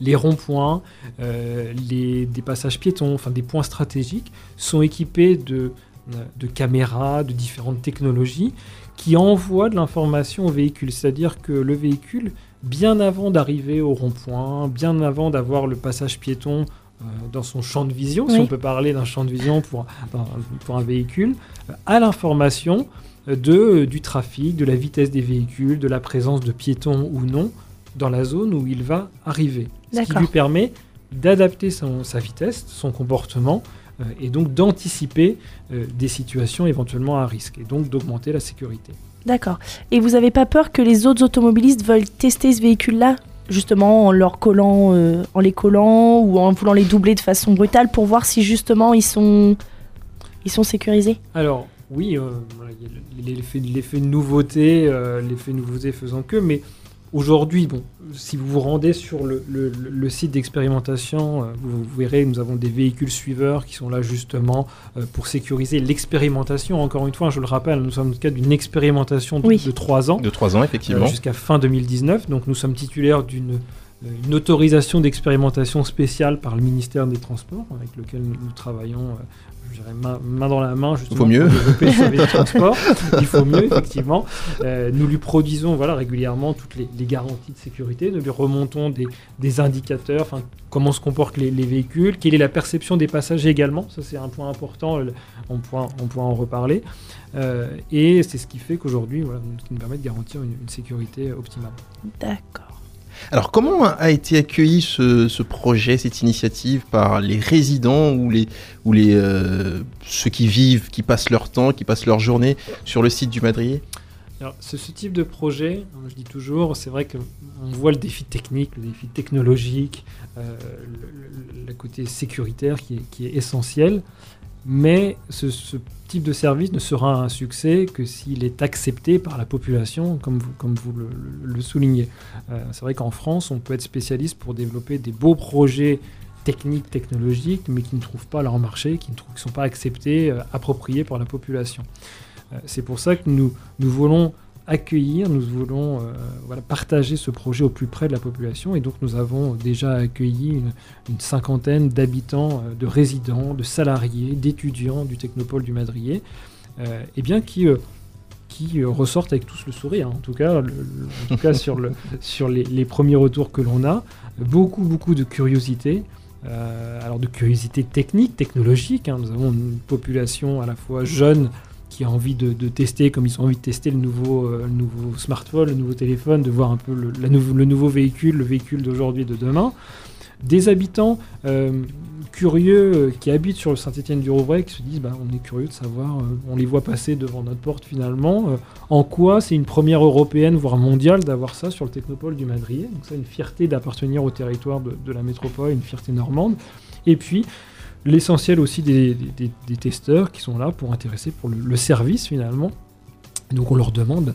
les ronds-points, euh, les, des passages piétons, enfin des points stratégiques, sont équipés de, euh, de caméras, de différentes technologies qui envoient de l'information au véhicule. C'est-à-dire que le véhicule, bien avant d'arriver au rond-point, bien avant d'avoir le passage piéton euh, dans son champ de vision, si on peut parler d'un champ de vision pour, un- pour un véhicule, euh, a l'information euh, de, du trafic, de la vitesse des véhicules, de la présence de piétons ou non dans la zone où il va arriver. Ce qui lui permet d'adapter sa vitesse, son comportement, euh, et donc d'anticiper euh, des situations éventuellement à risque, et donc d'augmenter la sécurité. D'accord. Et vous n'avez pas peur que les autres automobilistes veulent tester ce véhicule-là justement en leur collant, euh, en les collant ou en voulant les doubler de façon brutale pour voir si justement ils sont, ils sont sécurisés? Alors, oui, l'effet de nouveauté, l'effet nouveauté faisant que, mais aujourd'hui, bon, si vous vous rendez sur le, le- le- le site d'expérimentation, euh, vous, vous verrez, nous avons des véhicules suiveurs qui sont là justement euh, pour sécuriser l'expérimentation. Encore une fois, je le rappelle, nous sommes dans le cadre d'une expérimentation de, Oui. de trois ans. De 3 ans, Euh, effectivement. jusqu'à fin 2019. Donc nous sommes titulaires d'une une autorisation d'expérimentation spéciale par le ministère des Transports, avec lequel nous, travaillons euh, je dirais, main, main dans la main justement Faut mieux. pour développer le service de *laughs* transport. Il faut mieux, effectivement. Euh, nous lui produisons voilà, régulièrement toutes les, les garanties de sécurité, nous lui remontons des, des indicateurs, enfin, comment se comportent les, les véhicules, quelle est la perception des passagers également, ça c'est un point important, on pourra, on pourra en reparler. Euh, et c'est ce qui fait qu'aujourd'hui, voilà, ce qui nous permet de garantir une, une sécurité optimale. D'accord. Alors, comment a été accueilli ce, projet, cette initiative par les résidents ou les, ou les euh, ceux qui vivent, qui passent leur temps, qui passent leur journée sur le site du Madrier? Alors, ce, type de projet, hein, je dis toujours, c'est vrai qu'on voit le défi technique, le défi technologique, euh, le, côté sécuritaire qui est essentiel, mais ce, type de service ne sera un succès que s'il est accepté par la population, comme vous, le, soulignez. Euh, c'est vrai qu'en France, on peut être spécialiste pour développer des beaux projets techniques, technologiques, mais qui ne trouvent pas leur marché, qui ne sont pas acceptés, euh, appropriés par la population. Euh, c'est pour ça que nous, nous voulons accueillir, nous voulons euh, voilà, partager ce projet au plus près de la population et donc nous avons déjà accueilli une, une cinquantaine d'habitants, euh, de résidents, de salariés, d'étudiants du Technopole du Madrier, euh, et bien qui, qui ressortent avec tous le sourire, hein. en tout cas, le- en tout cas sur, le, *laughs* sur les, les premiers retours que l'on a, beaucoup beaucoup de curiosité. euh, alors de curiosité technique, technologique, hein. nous avons une population à la fois jeune qui a envie de, tester, comme ils ont envie de tester le nouveau, euh, le nouveau smartphone, le nouveau téléphone, de voir un peu le, nouveau- le nouveau véhicule, le véhicule d'aujourd'hui et de demain. Des habitants euh, curieux euh, qui habitent sur le Saint-Étienne-du-Rouvray qui se disent bah, on est curieux de savoir, on les voit passer devant notre porte finalement. en quoi c'est une première européenne, voire mondiale, d'avoir ça sur le technopole du Madrier? Donc, ça, une fierté d'appartenir au territoire de, de la métropole, une fierté normande. Et puis, l'essentiel aussi des, testeurs qui sont là pour intéresser pour le service finalement. Donc on leur demande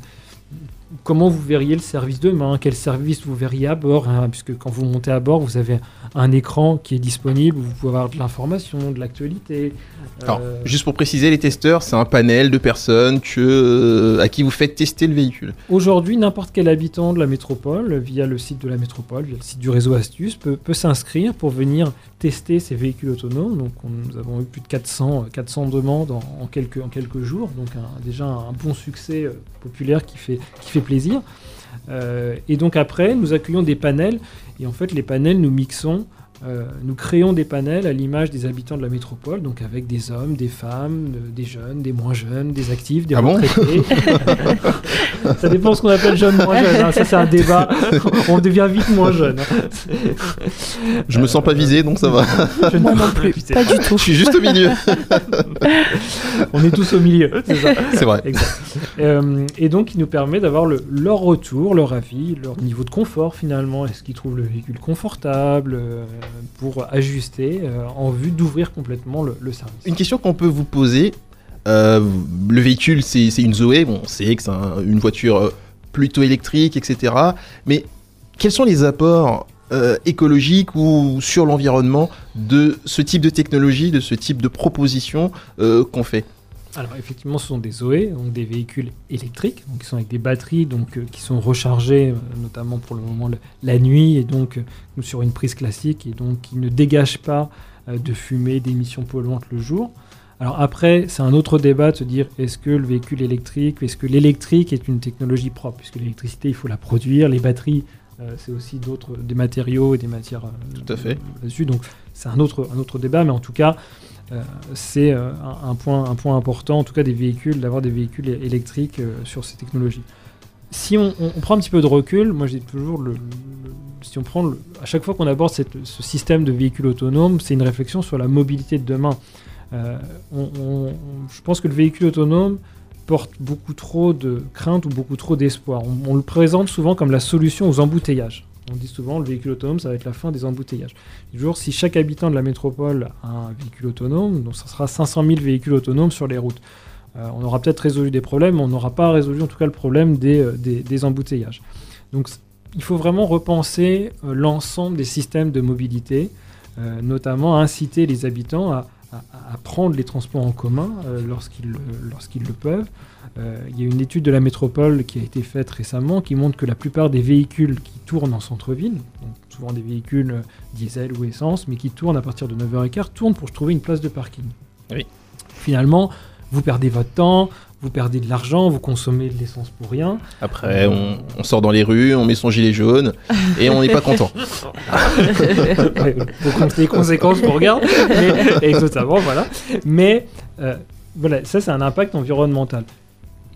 comment vous verriez le service demain, quel service vous verriez à bord, hein, puisque quand vous montez à bord, vous avez un écran qui est disponible, où vous pouvez avoir de l'information, de l'actualité. Alors, Euh, juste pour préciser, les testeurs, c'est un panel de personnes que, euh, à qui vous faites tester le véhicule. Aujourd'hui, n'importe quel habitant de la métropole, via le site de la métropole, via le site du réseau Astuce, peut, peut s'inscrire pour venir tester ces véhicules autonomes. Donc, on- nous avons eu plus de 400, euh, 400 demandes en, en quelques, en quelques jours. Donc, un- déjà un bon succès euh, populaire qui fait, qui fait plaisir. Euh, et donc, après, nous accueillons des panels. Et en fait, les panels, nous mixons. Euh, nous créons des panels à l'image des habitants de la métropole, donc avec des hommes, des femmes, euh, des jeunes, des moins jeunes, des actifs, des Ah bon retraités. *laughs* ça dépend de ce qu'on appelle jeune, moins jeune. hein. Ça, c'est un débat. *laughs* On devient vite moins jeune. hein. Je me sens pas visé, donc ça va. Je ne non plus, pas du tout. Je suis juste au milieu. *laughs* On est tous au milieu, c'est ça. C'est vrai. Exact. Euh, et donc, il nous permet d'avoir le- leur retour, leur avis, leur niveau de confort finalement. Est-ce qu'ils trouvent le véhicule confortable euh, pour ajuster euh, en vue d'ouvrir complètement le, service Une question qu'on peut vous poser. euh, le véhicule, c'est une Zoé. On sait que c'est un- une voiture euh, plutôt électrique, etc. Mais quels sont les apports écologiques ou sur l'environnement de ce type de technologie, de ce type de proposition qu'on fait? Alors effectivement, ce sont des Zoé, donc des véhicules électriques, donc qui sont avec des batteries, donc euh, qui sont rechargés, euh, notamment pour le moment le- la nuit, et donc euh, sur une prise classique, et donc qui ne dégagent pas de fumée, d'émissions polluantes le jour. Alors après, c'est un autre débat de se dire est-ce que le véhicule électrique, est-ce que l'électrique est une technologie propre, puisque l'électricité, il faut la produire, les batteries, c'est aussi d'autres des matériaux et des matières Tout à fait. là-dessus. Donc c'est un autre, un autre débat, mais en tout cas, c'est euh, un, point, important, en tout cas des véhicules, d'avoir des véhicules électriques euh, sur ces technologies. Si on, prend un petit peu de recul, moi dis toujours, si on prend à chaque fois qu'on aborde ce système de véhicules autonomes, c'est une réflexion sur la mobilité de demain. Euh, je pense que le véhicule autonome porte beaucoup trop de crainte ou beaucoup trop d'espoir. On le présente souvent comme la solution aux embouteillages. On dit souvent le véhicule autonome, ça va être la fin des embouteillages. Toujours, si chaque habitant de la métropole a un véhicule autonome, donc ça sera 500 000 véhicules autonomes sur les routes. Euh, on aura peut-être résolu des problèmes, mais on n'aura pas résolu en tout cas le problème des, euh, des, embouteillages. Donc il faut vraiment repenser euh, l'ensemble des systèmes de mobilité, notamment inciter les habitants à, prendre les transports en commun lorsqu'ils le peuvent. Euh, il y a une étude de la métropole qui a été faite récemment qui montre que la plupart des véhicules qui tournent en centre-ville, donc souvent des véhicules euh, diesel ou essence, mais qui tournent à partir de 9h15, tournent pour trouver une place de parking. Oui. Finalement, vous perdez votre temps, vous perdez de l'argent, vous consommez de l'essence pour rien. Après, on, on sort dans les rues, on met son gilet jaune et on n'est pas content. *laughs* Compter les conséquences qu'on regarde, mais, et notamment, voilà. Mais euh, voilà, ça c'est un impact environnemental.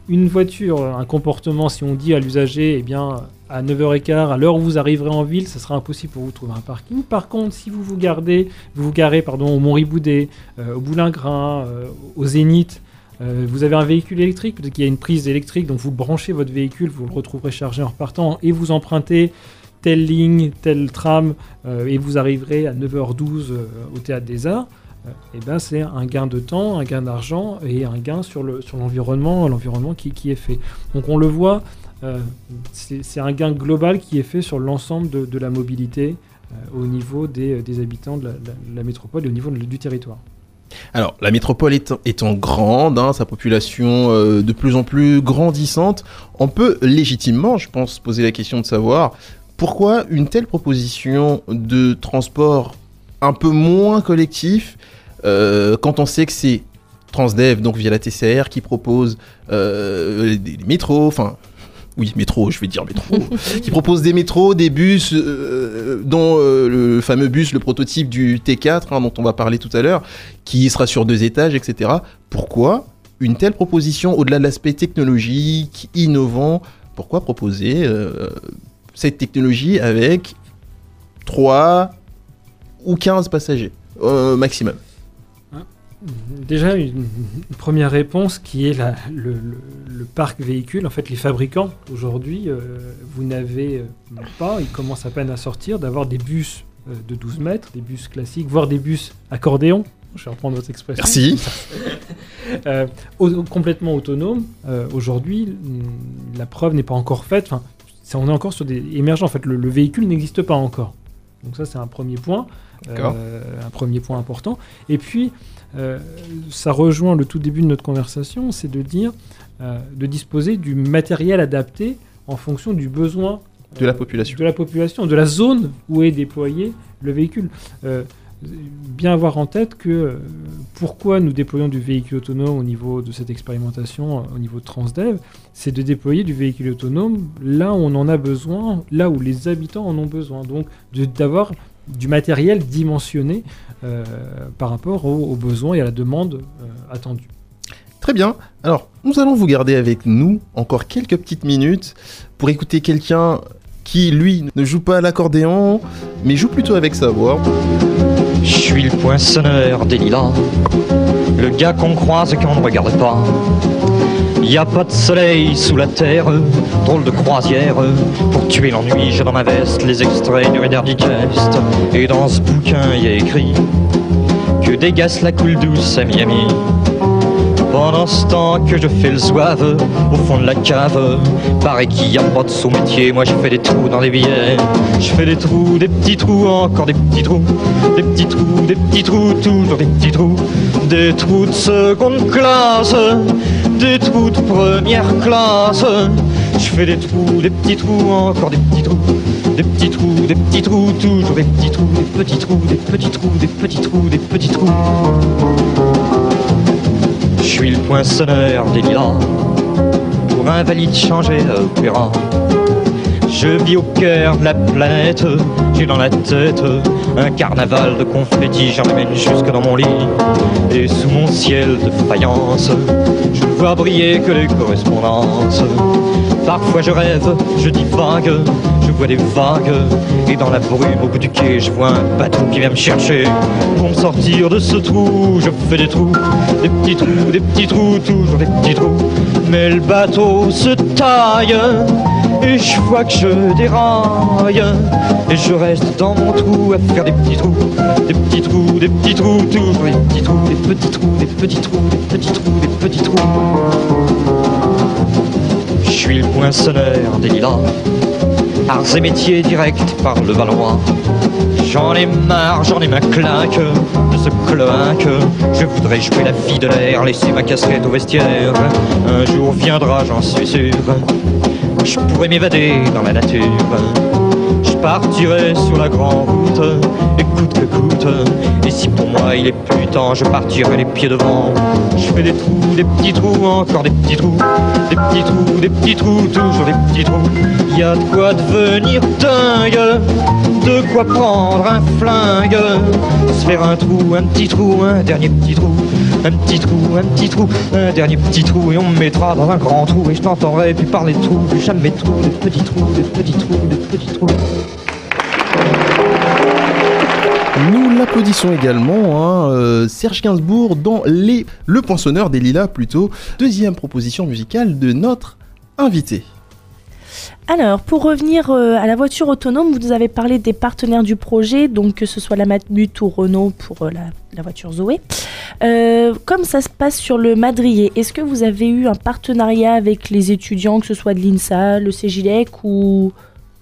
Une voiture, un comportement, si on dit à l'usager, eh bien, à 9h15, à l'heure où vous arriverez en ville, ça sera impossible pour vous trouver un parking. Par contre, si vous vous gardez, vous vous garez pardon, au Mont-Riboudet, euh, au Boulingrin, euh, au Zénith, euh, vous avez un véhicule électrique, peut-être qu'il y a une prise électrique, donc vous branchez votre véhicule, vous le retrouverez chargé en repartant, et vous empruntez telle ligne, tel tram, et vous arriverez à 9h12 euh, au Théâtre des Arts, euh, eh ben c'est un gain de temps, un gain d'argent et un gain sur le sur l'environnement, l'environnement qui, qui est fait. Donc on le voit, euh, c'est un gain global qui est fait sur l'ensemble de, de la mobilité euh, au niveau des, des habitants de la, métropole et au niveau du territoire. Alors, la métropole étant, étant grande, hein, sa population de plus en plus grandissante, on peut légitimement, je pense, poser la question de savoir pourquoi une telle proposition de transport un peu moins collectif euh, quand on sait que c'est Transdev, donc via la TCR, qui propose euh, des, des métros, enfin. Oui, métro, je vais dire métro. *laughs* qui propose des métros, des bus, euh, dont euh, le fameux bus, le prototype du T4, hein, dont on va parler tout à l'heure, qui sera sur deux étages, etc. Pourquoi une telle proposition, au-delà de l'aspect technologique, innovant, pourquoi proposer euh, cette technologie avec 3 ou 15 passagers euh, maximum? Déjà, une, une première réponse qui est la- le, le- le parc véhicule. En fait, les fabricants, aujourd'hui, euh, vous n'avez euh, pas, ils commencent à peine à sortir, d'avoir des bus euh, de 12 mètres, des bus classiques, voire des bus accordéons. Je vais reprendre votre expression. Merci. *laughs* Euh, au- complètement autonome. Aujourd'hui, la preuve n'est pas encore faite. Enfin, ça, on est encore sur des émergents. En fait, le, le véhicule n'existe pas encore. Donc ça, c'est un premier point. Un premier point important. Et puis, euh, ça rejoint le tout début de notre conversation, c'est de dire, euh, de disposer du matériel adapté en fonction du besoin De la euh, population. de la population, de la zone où est déployé le véhicule. Bien avoir en tête que pourquoi nous déployons du véhicule autonome au niveau de cette expérimentation, au niveau de Transdev, c'est de déployer du véhicule autonome là où on en a besoin, là où les habitants en ont besoin. Donc d'avoir du matériel dimensionné euh, par rapport aux, aux besoins et à la demande euh, attendue. Très bien. Alors, nous allons vous garder avec nous encore quelques petites minutes pour écouter quelqu'un qui, lui, ne joue pas à l'accordéon, mais joue plutôt avec sa voix. Je suis le poinçonneur des lilas, le gars qu'on croise et qu'on ne regarde pas. Y a pas de soleil sous la terre, drôle de croisière. Pour tuer l'ennui, j'ai dans ma veste les extraits du Reader Digest. Et dans ce bouquin, y a écrit que dégasse la coule douce à Miami. Pendant ce temps que je fais le zouave au fond de la cave, paraît qu'il y a pas de sous-métier. Moi, je fais des trous dans les billets. Je fais des trous, des petits trous, encore des petits trous, des petits trous, des petits trous, toujours des petits trous, des trous de seconde classe, des trous de première classe. Je fais des trous, des petits trous, encore des petits trous, des petits trous, des petits trous, toujours des petits trous, des petits trous, des petits trous, des petits trous, des petits trous. Je suis le poinçonneur des lilas Pour invalide changé à opéra Je vis au cœur de la planète J'ai dans la tête un carnaval de confettis J'en amène jusque dans mon lit. Et sous mon ciel de faïence Je ne vois briller que les correspondances. Parfois je rêve, je divague Je vois des vagues. Et dans la brume au bout du quai Je vois un bateau qui vient me chercher. Pour me sortir de ce trou Je fais des trous, des petits trous, des petits trous Toujours des petits trous. Mais le bateau se taille Et je vois que je déraille Et je reste dans mon trou à faire des petits trous Des petits trous, des petits trous Toujours des petits trous, des petits trous, des petits trous Des petits trous, des petits trous je suis le poinçonneur des lilas, arts et métiers direct par le Valois. J'en ai marre, j'en ai ma claque de ce cloaque. Je voudrais jouer la vie de l'air, laisser ma casquette au vestiaire. Un jour viendra, j'en suis sûr. Je pourrais m'évader dans la nature. Je partirai sur la grande route, Et si pour moi il est plus temps, je partirai les pieds devant. Je fais des trous, des petits trous, encore des petits trous, des petits trous, des petits trous, toujours des petits trous. Y a de quoi devenir dingue, de quoi prendre un flingue, se faire un trou, un petit trou, un dernier petit trou. Un petit trou, un petit trou, un dernier petit trou. Et on me mettra dans un grand trou. Et je t'entendrai plus parler de trous Plus jamais de trous, de petits trous, de petits trous, de petits trous Nous l'applaudissons également, hein, euh, Serge Gainsbourg dans les... Le Poinçonneur des Lilas plutôt. Deuxième proposition musicale de notre invité. Alors, pour revenir euh, à la voiture autonome, vous nous avez parlé des partenaires du projet, donc que ce soit la Matmut ou Renault pour euh, la, voiture Zoé. Comme ça se passe sur le Madrier, est-ce que vous avez eu un partenariat avec les étudiants, que ce soit de l'INSA, le CGLEC ou,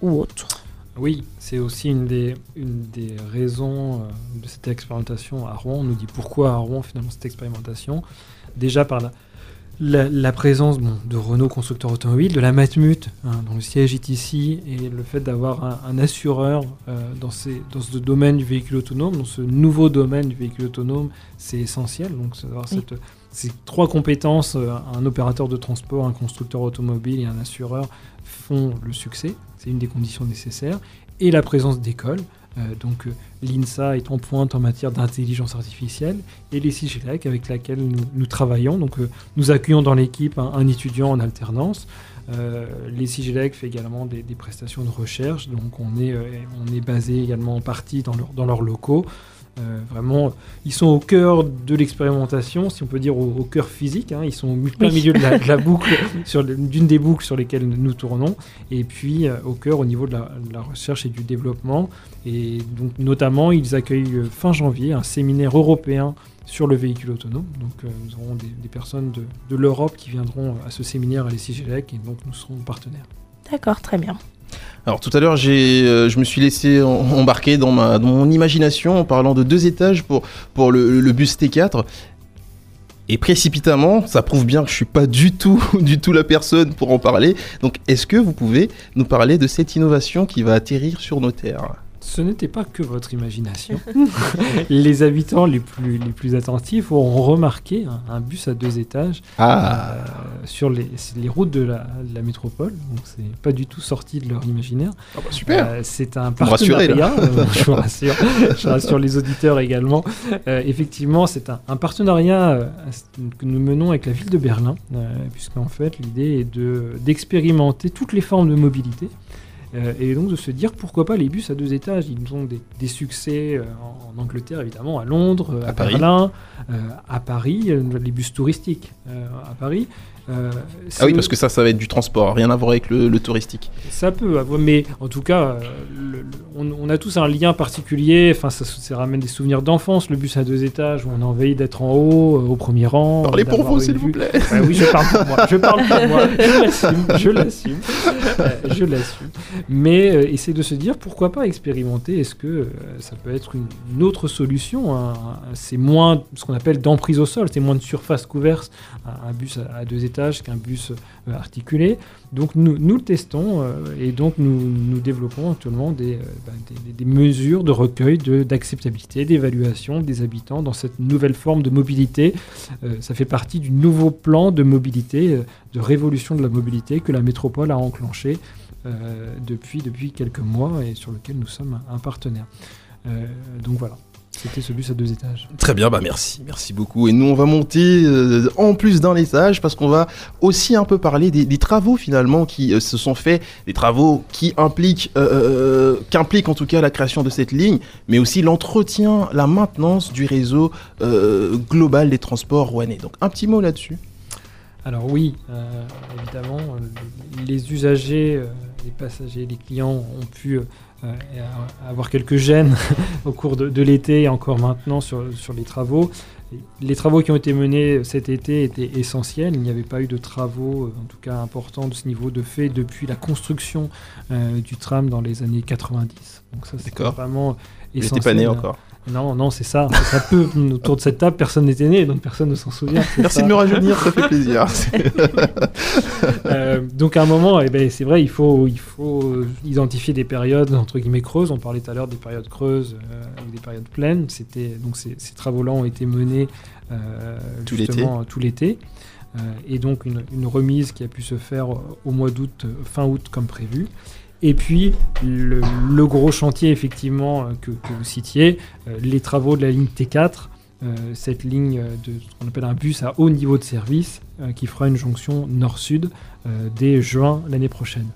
ou autre? Oui, c'est aussi une des, une des raisons euh, de cette expérimentation à Rouen. On nous dit pourquoi à Rouen finalement cette expérimentation. Déjà par la, la, la présence bon, de Renault constructeur automobile, de la Matmut, hein, dont le siège est ici, et le fait d'avoir un, un assureur euh, dans, ces, dans ce domaine du véhicule autonome, dans ce nouveau domaine du véhicule autonome, c'est essentiel. Donc Oui. cette, ces trois compétences, euh, un opérateur de transport, un constructeur automobile et un assureur, font le succès. C'est une des conditions nécessaires. Et la présence d'écoles. Euh, donc euh, l'INSA est en pointe en matière d'intelligence artificielle et les CIGLEC avec laquelle nous, travaillons. Donc euh, nous accueillons dans l'équipe un, étudiant en alternance. Les CIGLEC fait également des, prestations de recherche. Donc on est, on est basé également en partie dans, leur- dans leurs locaux. Euh, vraiment, ils sont au cœur de l'expérimentation, si on peut dire au, au cœur physique. hein. Ils sont au plein Oui. milieu de la, de la *laughs* boucle, d'une des boucles sur lesquelles nous tournons, et puis euh, au cœur au niveau de la, de la recherche et du développement. Et donc, notamment, ils accueillent euh, fin janvier un séminaire européen sur le véhicule autonome. Donc, euh, nous aurons des, des personnes de, de l'Europe qui viendront à ce séminaire à l'ECGLEC, et donc nous serons partenaires. D'accord, très bien. Alors tout à l'heure, euh, je me suis laissé embarquer dans, mon imagination en parlant de deux étages pour, le, bus T4. Et précipitamment, ça prouve bien que je suis pas *laughs* du tout la personne pour en parler. Donc, est-ce que vous pouvez nous parler de cette innovation qui va atterrir sur nos terres? Ce n'était pas que votre imagination. *laughs* les habitants les plus, les plus attentifs auront remarqué un, un bus à deux étages Ah, euh, sur les, les routes de la, de la métropole. Donc c'est pas du tout sorti de leur imaginaire. Ah bah, super. Euh, c'est un Vous me rassurez, là. partenariat. euh, *laughs* je vous rassure. Je rassure les auditeurs également. Euh, effectivement, c'est un, un partenariat que nous menons avec la ville de Berlin, euh, puisqu'en fait l'idée est de d'expérimenter toutes les formes de mobilité. Euh, et donc de se dire pourquoi pas les bus à deux étages? Ils ont des, des succès euh, en, en Angleterre évidemment, à Londres, euh, à, À Paris. Berlin, à Paris, les bus touristiques à Paris. Euh, ah oui, parce que ça, ça va être du transport, rien à voir avec le, le touristique. ça peut avoir, mais en tout cas, euh, le- le- on, on a tous un lien particulier. Enfin, ça, ça ramène des souvenirs d'enfance. Le bus à deux étages où on a envie d'être en haut, euh, au premier rang. Parlez pour vous, s'il vous plaît. Ouais, oui, je parle pour moi. Je parle pour moi. Je l'assume. Je l'assume. Je l'assume. Mais euh, essayer de se dire pourquoi pas expérimenter. Est-ce que euh, ça peut être une, une autre solution hein, C'est moins ce qu'on appelle d'emprise au sol. C'est moins de surface couverte. Un, un bus à, à deux étages qu'un bus euh, articulé. Donc nous, nous le testons euh, et donc nous, nous développons actuellement des, euh, bah, des, mesures de recueil d'acceptabilité, d'évaluation des habitants dans cette nouvelle forme de mobilité. Ça fait partie du nouveau plan de mobilité, de révolution de la mobilité que la métropole a enclenché depuis, depuis quelques mois et sur lequel nous sommes un, partenaire. Donc voilà, c'était ce bus à deux étages. Très bien, bah merci, merci beaucoup. Et nous, on va monter euh, en plus d'un étage parce qu'on va aussi un peu parler des, des travaux finalement qui euh, se sont faits, des travaux qui impliquent, euh, qu'impliquent en tout cas la création de cette ligne, mais aussi l'entretien, la maintenance du réseau global des transports rouennais. Donc un petit mot là-dessus. Alors oui, évidemment, les usagers, les passagers, les clients ont pu euh, euh, avoir quelques gênes *laughs* au cours de, de l'été et encore maintenant sur, sur les travaux. Les travaux qui ont été menés cet été étaient essentiels. Il n'y avait pas eu de travaux, euh, en tout cas importants, de ce niveau de fait depuis la construction euh, du tram dans les années 90. Donc ça, c'est vraiment J'étais pas né encore. Non, non, c'est ça. Ça peut, autour de cette table, personne n'était né, donc personne ne s'en souvient. Merci ça. de me rajeunir, ça fait plaisir. *laughs* Euh, donc à un moment, eh ben, c'est vrai, il faut, il faut identifier des périodes entre guillemets creuses. On parlait tout à l'heure des périodes creuses euh, ou des périodes pleines. C'était donc ces, ces travaux-là ont été menés euh, Tout justement tout l'été. Euh, et donc une, une remise qui a pu se faire au mois d'août, fin août comme prévu. Et puis le, gros chantier effectivement euh, que, que vous citiez, euh, les travaux de la ligne T4, euh, cette ligne de ce qu'on appelle un bus à haut niveau de service qui fera une jonction nord-sud dès juin l'année prochaine.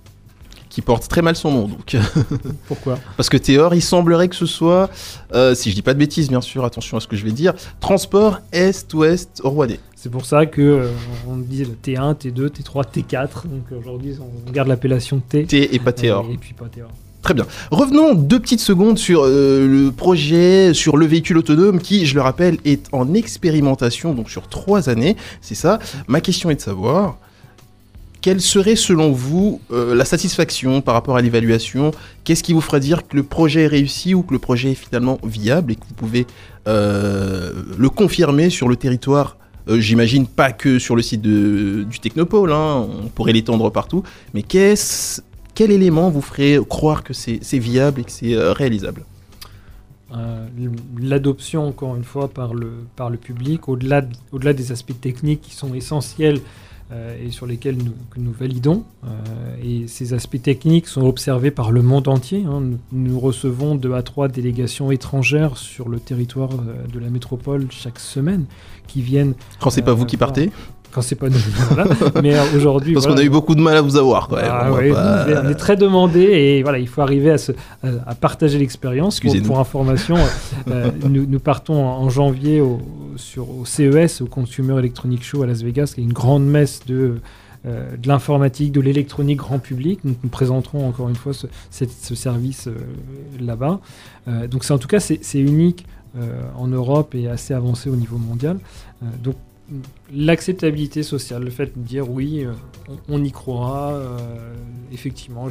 Qui porte très mal son nom, donc. *laughs* Pourquoi? Parce que Théor, il semblerait que ce soit, euh, si je dis pas de bêtises, bien sûr, attention à ce que je vais dire, transport est-ouest rouennais. C'est pour ça que euh, on dit le T1, T2, T3, T4. Donc aujourd'hui on garde l'appellation T. T et pas Théor. Et, et puis pas Théor. Très bien. Revenons deux petites secondes sur euh, le projet, sur le véhicule autonome qui, je le rappelle, est en expérimentation, donc sur trois années. C'est ça. Ma question est de savoir, quelle serait selon vous euh, la satisfaction par rapport à l'évaluation? Qu'est-ce qui vous fera dire que le projet est réussi ou que le projet est finalement viable et que vous pouvez euh, le confirmer sur le territoire? Euh, J'imagine pas que sur le site du Technopole, hein, on pourrait l'étendre partout, mais quel élément vous ferait croire que c'est viable et que c'est réalisable? L'adoption, encore une fois, par le, public, au-delà de- au-delà des aspects techniques qui sont essentiels et sur lesquels nous, que nous validons. euh, et ces aspects techniques sont observés par le monde entier. hein. Nous, nous recevons deux à trois délégations étrangères sur le territoire euh, de la métropole chaque semaine qui viennent. Quand c'est pas euh, vous qui partez? Quand c'est pas nous. *laughs* voilà. Mais euh, aujourd'hui. Parce voilà, qu'on a eu beaucoup de mal à vous avoir. quand même, ah on va ouais, pas- on est- on est très demandé et voilà, il faut arriver à, se- à, à partager l'expérience. Pour, information, euh, nous, nous partons en, janvier au, sur, au CES, au Consumer Electronic Show à Las Vegas, qui est une grande messe de, euh, de l'informatique, de l'électronique grand public. Donc, nous présenterons encore une fois ce, service euh, là-bas. Euh, donc c'est en tout cas c'est unique euh, en Europe et assez avancé au niveau mondial. Euh, donc l'acceptabilité sociale, le fait de dire oui, euh, on, y croira. euh, effectivement,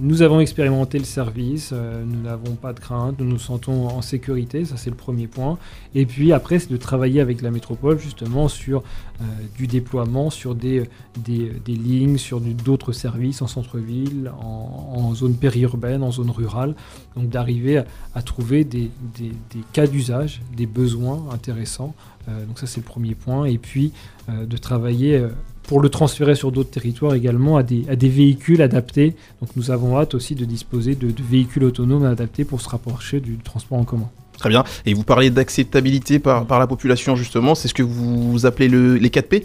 nous avons expérimenté le service, euh, nous n'avons pas de crainte, nous nous sentons en sécurité, ça c'est le premier point. Et puis après, c'est de travailler avec la métropole justement sur du déploiement, sur des, des, des lignes, sur d'autres services en centre-ville, en, zone périurbaine, en zone rurale. Donc d'arriver à, à trouver des, des- cas d'usage, des besoins intéressants. Donc ça c'est le premier point. Et puis euh, de travailler euh, pour le transférer sur d'autres territoires également à des, véhicules adaptés. Donc nous avons hâte aussi de disposer de, véhicules autonomes adaptés pour se rapprocher du transport en commun. Très bien. Et vous parlez d'acceptabilité par, la population, justement. C'est ce que vous appelez le, les 4P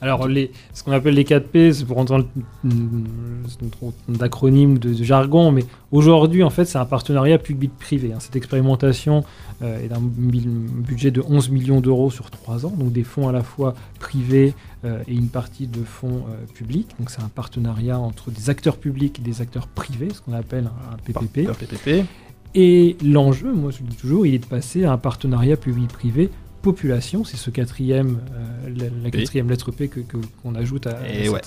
Alors, les, ce qu'on appelle les 4P, c'est pour entendre d'acronyme de, de jargon, mais aujourd'hui, en fait, c'est un partenariat public-privé. hein. Cette expérimentation euh, est d'un budget de 11 millions d'euros sur 3 ans, donc des fonds à la fois privés euh, et une partie de fonds euh, publics. Donc, c'est un partenariat entre des acteurs publics et des acteurs privés, ce qu'on appelle un PPP. Un PPP. Et l'enjeu, moi je le dis toujours, il est de passer à un partenariat public-privé population, c'est ce quatrième, euh, la, quatrième lettre P que- qu'on ajoute à, à Et cette- ouais.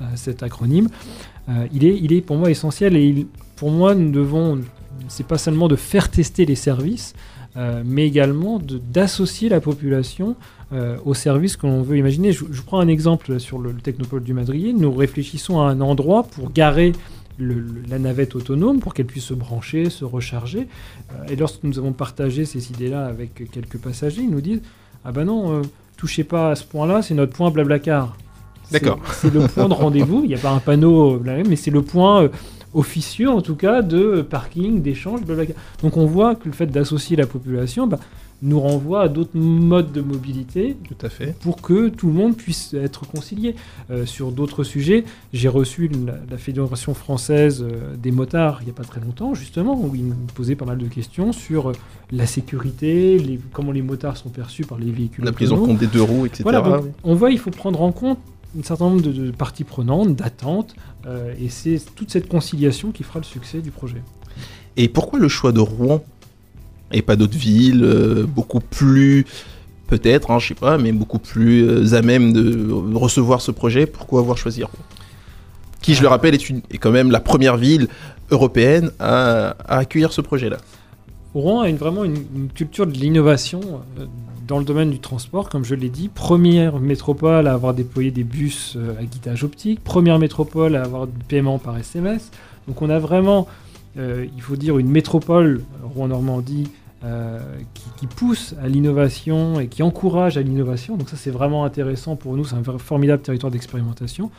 à- à cet acronyme. Euh, il, est, il est pour moi essentiel et il- pour moi nous devons, c'est pas seulement de faire tester les services, euh, mais également d'associer la population aux services que l'on veut imaginer. Je, je prends un exemple sur le, le Technopole du Madrier. Nous réfléchissons à un endroit pour garer le- le- la navette autonome pour qu'elle puisse se brancher, se recharger. Euh, et lorsque nous avons partagé ces idées-là avec quelques passagers, ils nous disent Ah ben non, euh, touchez pas à ce point-là, c'est notre point Blablacar. D'accord. *laughs* C'est le point de rendez-vous, il n'y a pas un panneau, euh, mais c'est le point officieux en tout cas de parking, d'échange, Blablacar. Donc on voit que le fait d'associer la population bah, nous renvoie à d'autres modes de mobilité Tout à fait. pour que tout le monde puisse être concilié. Euh, sur d'autres sujets, j'ai reçu la, la Fédération française euh, des motards il n'y a pas très longtemps, justement, où ils me posaient pas mal de questions sur euh, la sécurité, les- comment les motards sont perçus par les véhicules. La prise en compte des deux roues, etc. Voilà, donc, on voit il faut prendre en compte un certain nombre de, de parties prenantes, d'attentes, euh, et c'est toute cette conciliation qui fera le succès du projet. Et pourquoi le choix de Rouen? Et pas d'autres villes euh, beaucoup plus peut-être, hein, je sais pas, mais beaucoup plus euh, à même de recevoir ce projet. Pourquoi avoir choisi Rouen? Qui, je le rappelle, est, une- est quand même la première ville européenne à, à accueillir ce projet-là. Rouen a une- vraiment une, une culture de l'innovation euh, dans le domaine du transport, comme je l'ai dit. Première métropole à avoir déployé des bus à guidage optique. Première métropole à avoir du paiement par SMS. Donc on a vraiment, euh, il faut dire, une métropole, Rouen-Normandie, euh, qui, qui pousse à l'innovation et qui encourage à l'innovation. Donc ça c'est vraiment intéressant pour nous, c'est un formidable territoire d'expérimentation.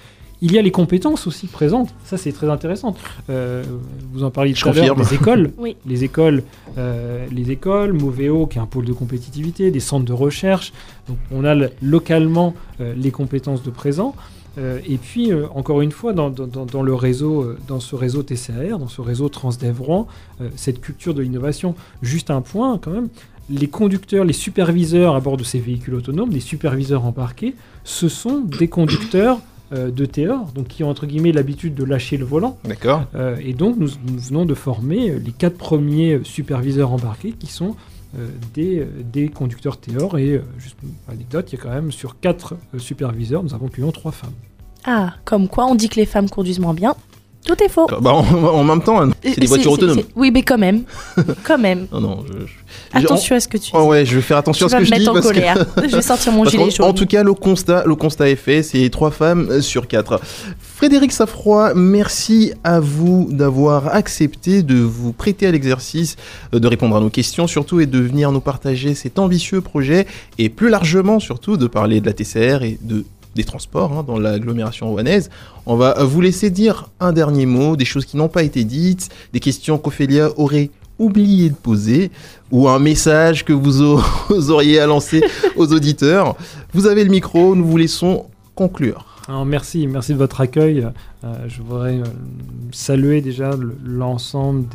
Il y a les compétences aussi présentes, ça c'est très intéressant. Euh, vous en parliez Je tout à l'heure, des écoles. Oui. Les écoles, euh, les écoles, Moveo qui est un pôle de compétitivité, des centres de recherche. Donc on a le- localement euh, les compétences de présent. Euh, et puis euh, encore une fois dans, dans- dans- dans le réseau, euh, dans ce réseau TCAR, dans ce réseau Transdev Rouen, euh, cette culture de l'innovation. Juste un point quand même. Les conducteurs, les superviseurs à bord de ces véhicules autonomes, les superviseurs embarqués, ce sont des conducteurs euh, de TEOR, donc qui ont entre guillemets l'habitude de lâcher le volant. D'accord Euh, et donc, nous, nous venons de former les quatre premiers superviseurs embarqués qui sont des, euh, des conducteurs Théor. Et euh, juste une anecdote, il y a quand même sur quatre euh, superviseurs, nous avons actuellement trois femmes. Ah, comme quoi on dit que les femmes conduisent moins bien. Tout est faux. Bah, en, en même temps, hein, c'est des voitures autonomes. Oui, mais quand même. quand même. *laughs* Non, non, je, je- Attention à ce que tu dis. Oh ouais, je vais faire attention Tu à ce que me je dis. mettre en parce que- colère. *laughs* Je vais sortir mon gilet jaune. En tout cas, le constat, le constat est fait, c'est trois femmes sur quatre. Frédéric Safroy, merci à vous d'avoir accepté de vous prêter à l'exercice, euh, de répondre à nos questions surtout et de venir nous partager cet ambitieux projet et plus largement surtout de parler de la TCR et de des transports hein, dans l'agglomération rouennaise. On va vous laisser dire un dernier mot, des choses qui n'ont pas été dites, des questions qu'Ophélia aurait oublié de poser ou un message que vous au- *laughs* vous auriez à lancer aux auditeurs. Vous avez le micro, nous vous laissons conclure. Merci, merci de votre accueil. Euh, je voudrais euh, saluer déjà le- l'ensemble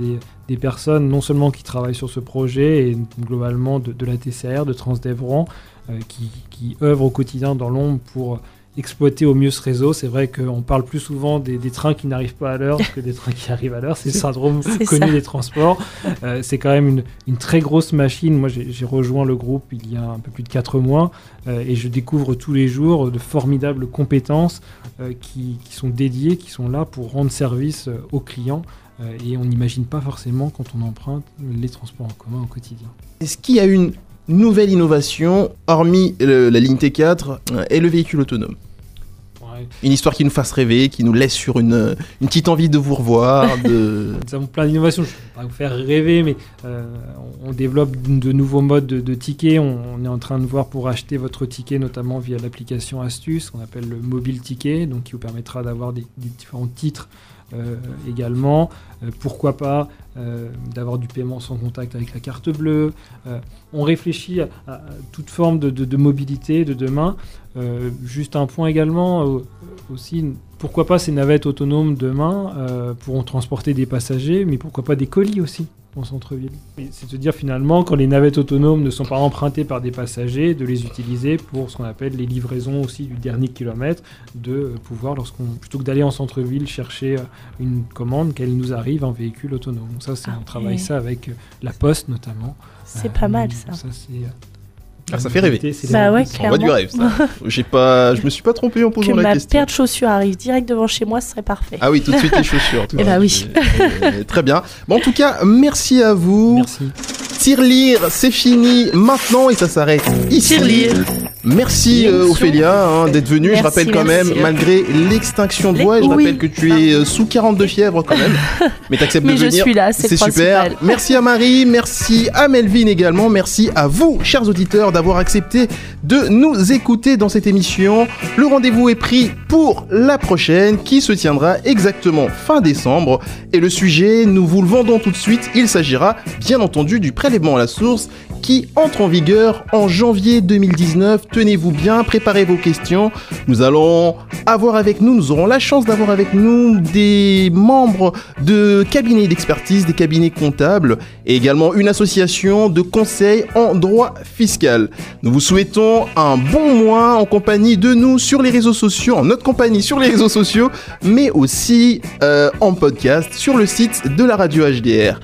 des, personnes, non seulement qui travaillent sur ce projet, et globalement de, la TCR, de Transdev Rouen, euh, qui, qui œuvrent au quotidien dans l'ombre pour exploiter au mieux ce réseau. C'est vrai qu'on parle plus souvent des, des trains qui n'arrivent pas à l'heure *laughs* que des trains qui arrivent à l'heure. C'est le syndrome connu ça. des transports. Euh, c'est quand même une, une très grosse machine. Moi, j'ai rejoint le groupe il y a un peu plus de 4 mois euh, et je découvre tous les jours de formidables compétences euh, qui, qui sont dédiées, qui sont là pour rendre service aux clients. Euh, et on n'imagine pas forcément quand on emprunte les transports en commun au quotidien. Est-ce qu'il y a une nouvelle innovation, hormis le- la ligne T4 euh, et le véhicule autonome? Une histoire qui nous fasse rêver, qui nous laisse sur une, une petite envie de vous revoir, *laughs* de... Nous avons plein d'innovations. Je ne vais pas vous faire rêver, mais euh, on développe de nouveaux modes de, de tickets. On, on est en train de voir pour acheter votre ticket, notamment via l'application Astuce, qu'on appelle le mobile ticket, donc qui vous permettra d'avoir des, des différents titres également. Euh, pourquoi pas euh, d'avoir du paiement sans contact avec la carte bleue. Euh, on réfléchit à, toute forme de, de- mobilité de demain. Euh, juste un point également euh, aussi. Pourquoi pas ces navettes autonomes demain euh, pourront transporter des passagers, mais pourquoi pas des colis aussi en centre-ville C'est de dire finalement, quand les navettes autonomes ne sont pas empruntées par des passagers, de les utiliser pour ce qu'on appelle les livraisons aussi du dernier kilomètre, de euh, pouvoir, lorsqu'on plutôt que d'aller en centre-ville chercher euh, une commande, qu'elle nous arrive en véhicule autonome. Ça, c'est, Ah on travaille ça avec euh, la Poste notamment. C'est Euh, pas mal ça. Ça, c'est, euh, Ah, ça fait rêver. c'est Bah ouais, On voit du rêve, ça. *laughs* J'ai pas, je me suis pas trompé en Que posant la ma question. paire de chaussures arrive direct devant chez moi, ce serait parfait. Ah oui, tout de suite les chaussures. tout Eh bah oui. Euh, Très bien. Bon, en tout cas, merci à vous. Merci. Tirelire, c'est fini maintenant et ça s'arrête ici. Tirelire. Merci euh. Ophélia hein, d'être venue. je rappelle quand merci. même, malgré l'extinction de Les- voix, je oui. rappelle que tu es euh, sous 42 *laughs* fièvres quand même. Mais t'acceptes de Mais je venir. suis là, c'est super. Merci à Marie, merci à Melvin également, merci à vous, chers auditeurs, d'avoir accepté de nous écouter dans cette émission. Le rendez-vous est pris pour la prochaine qui se tiendra exactement fin décembre. Et le sujet, nous vous le vendons tout de suite, il s'agira bien entendu du prélèvement à la source qui entre en vigueur en janvier 2019. Tenez-vous bien, préparez vos questions. Nous allons avoir avec nous, nous aurons la chance d'avoir avec nous des membres de cabinets d'expertise, des cabinets comptables et également une association de conseil en droit fiscal. Nous vous souhaitons un bon mois en compagnie de nous sur les réseaux sociaux, en notre compagnie sur les réseaux sociaux, mais aussi euh, en podcast sur le site de la radio HDR.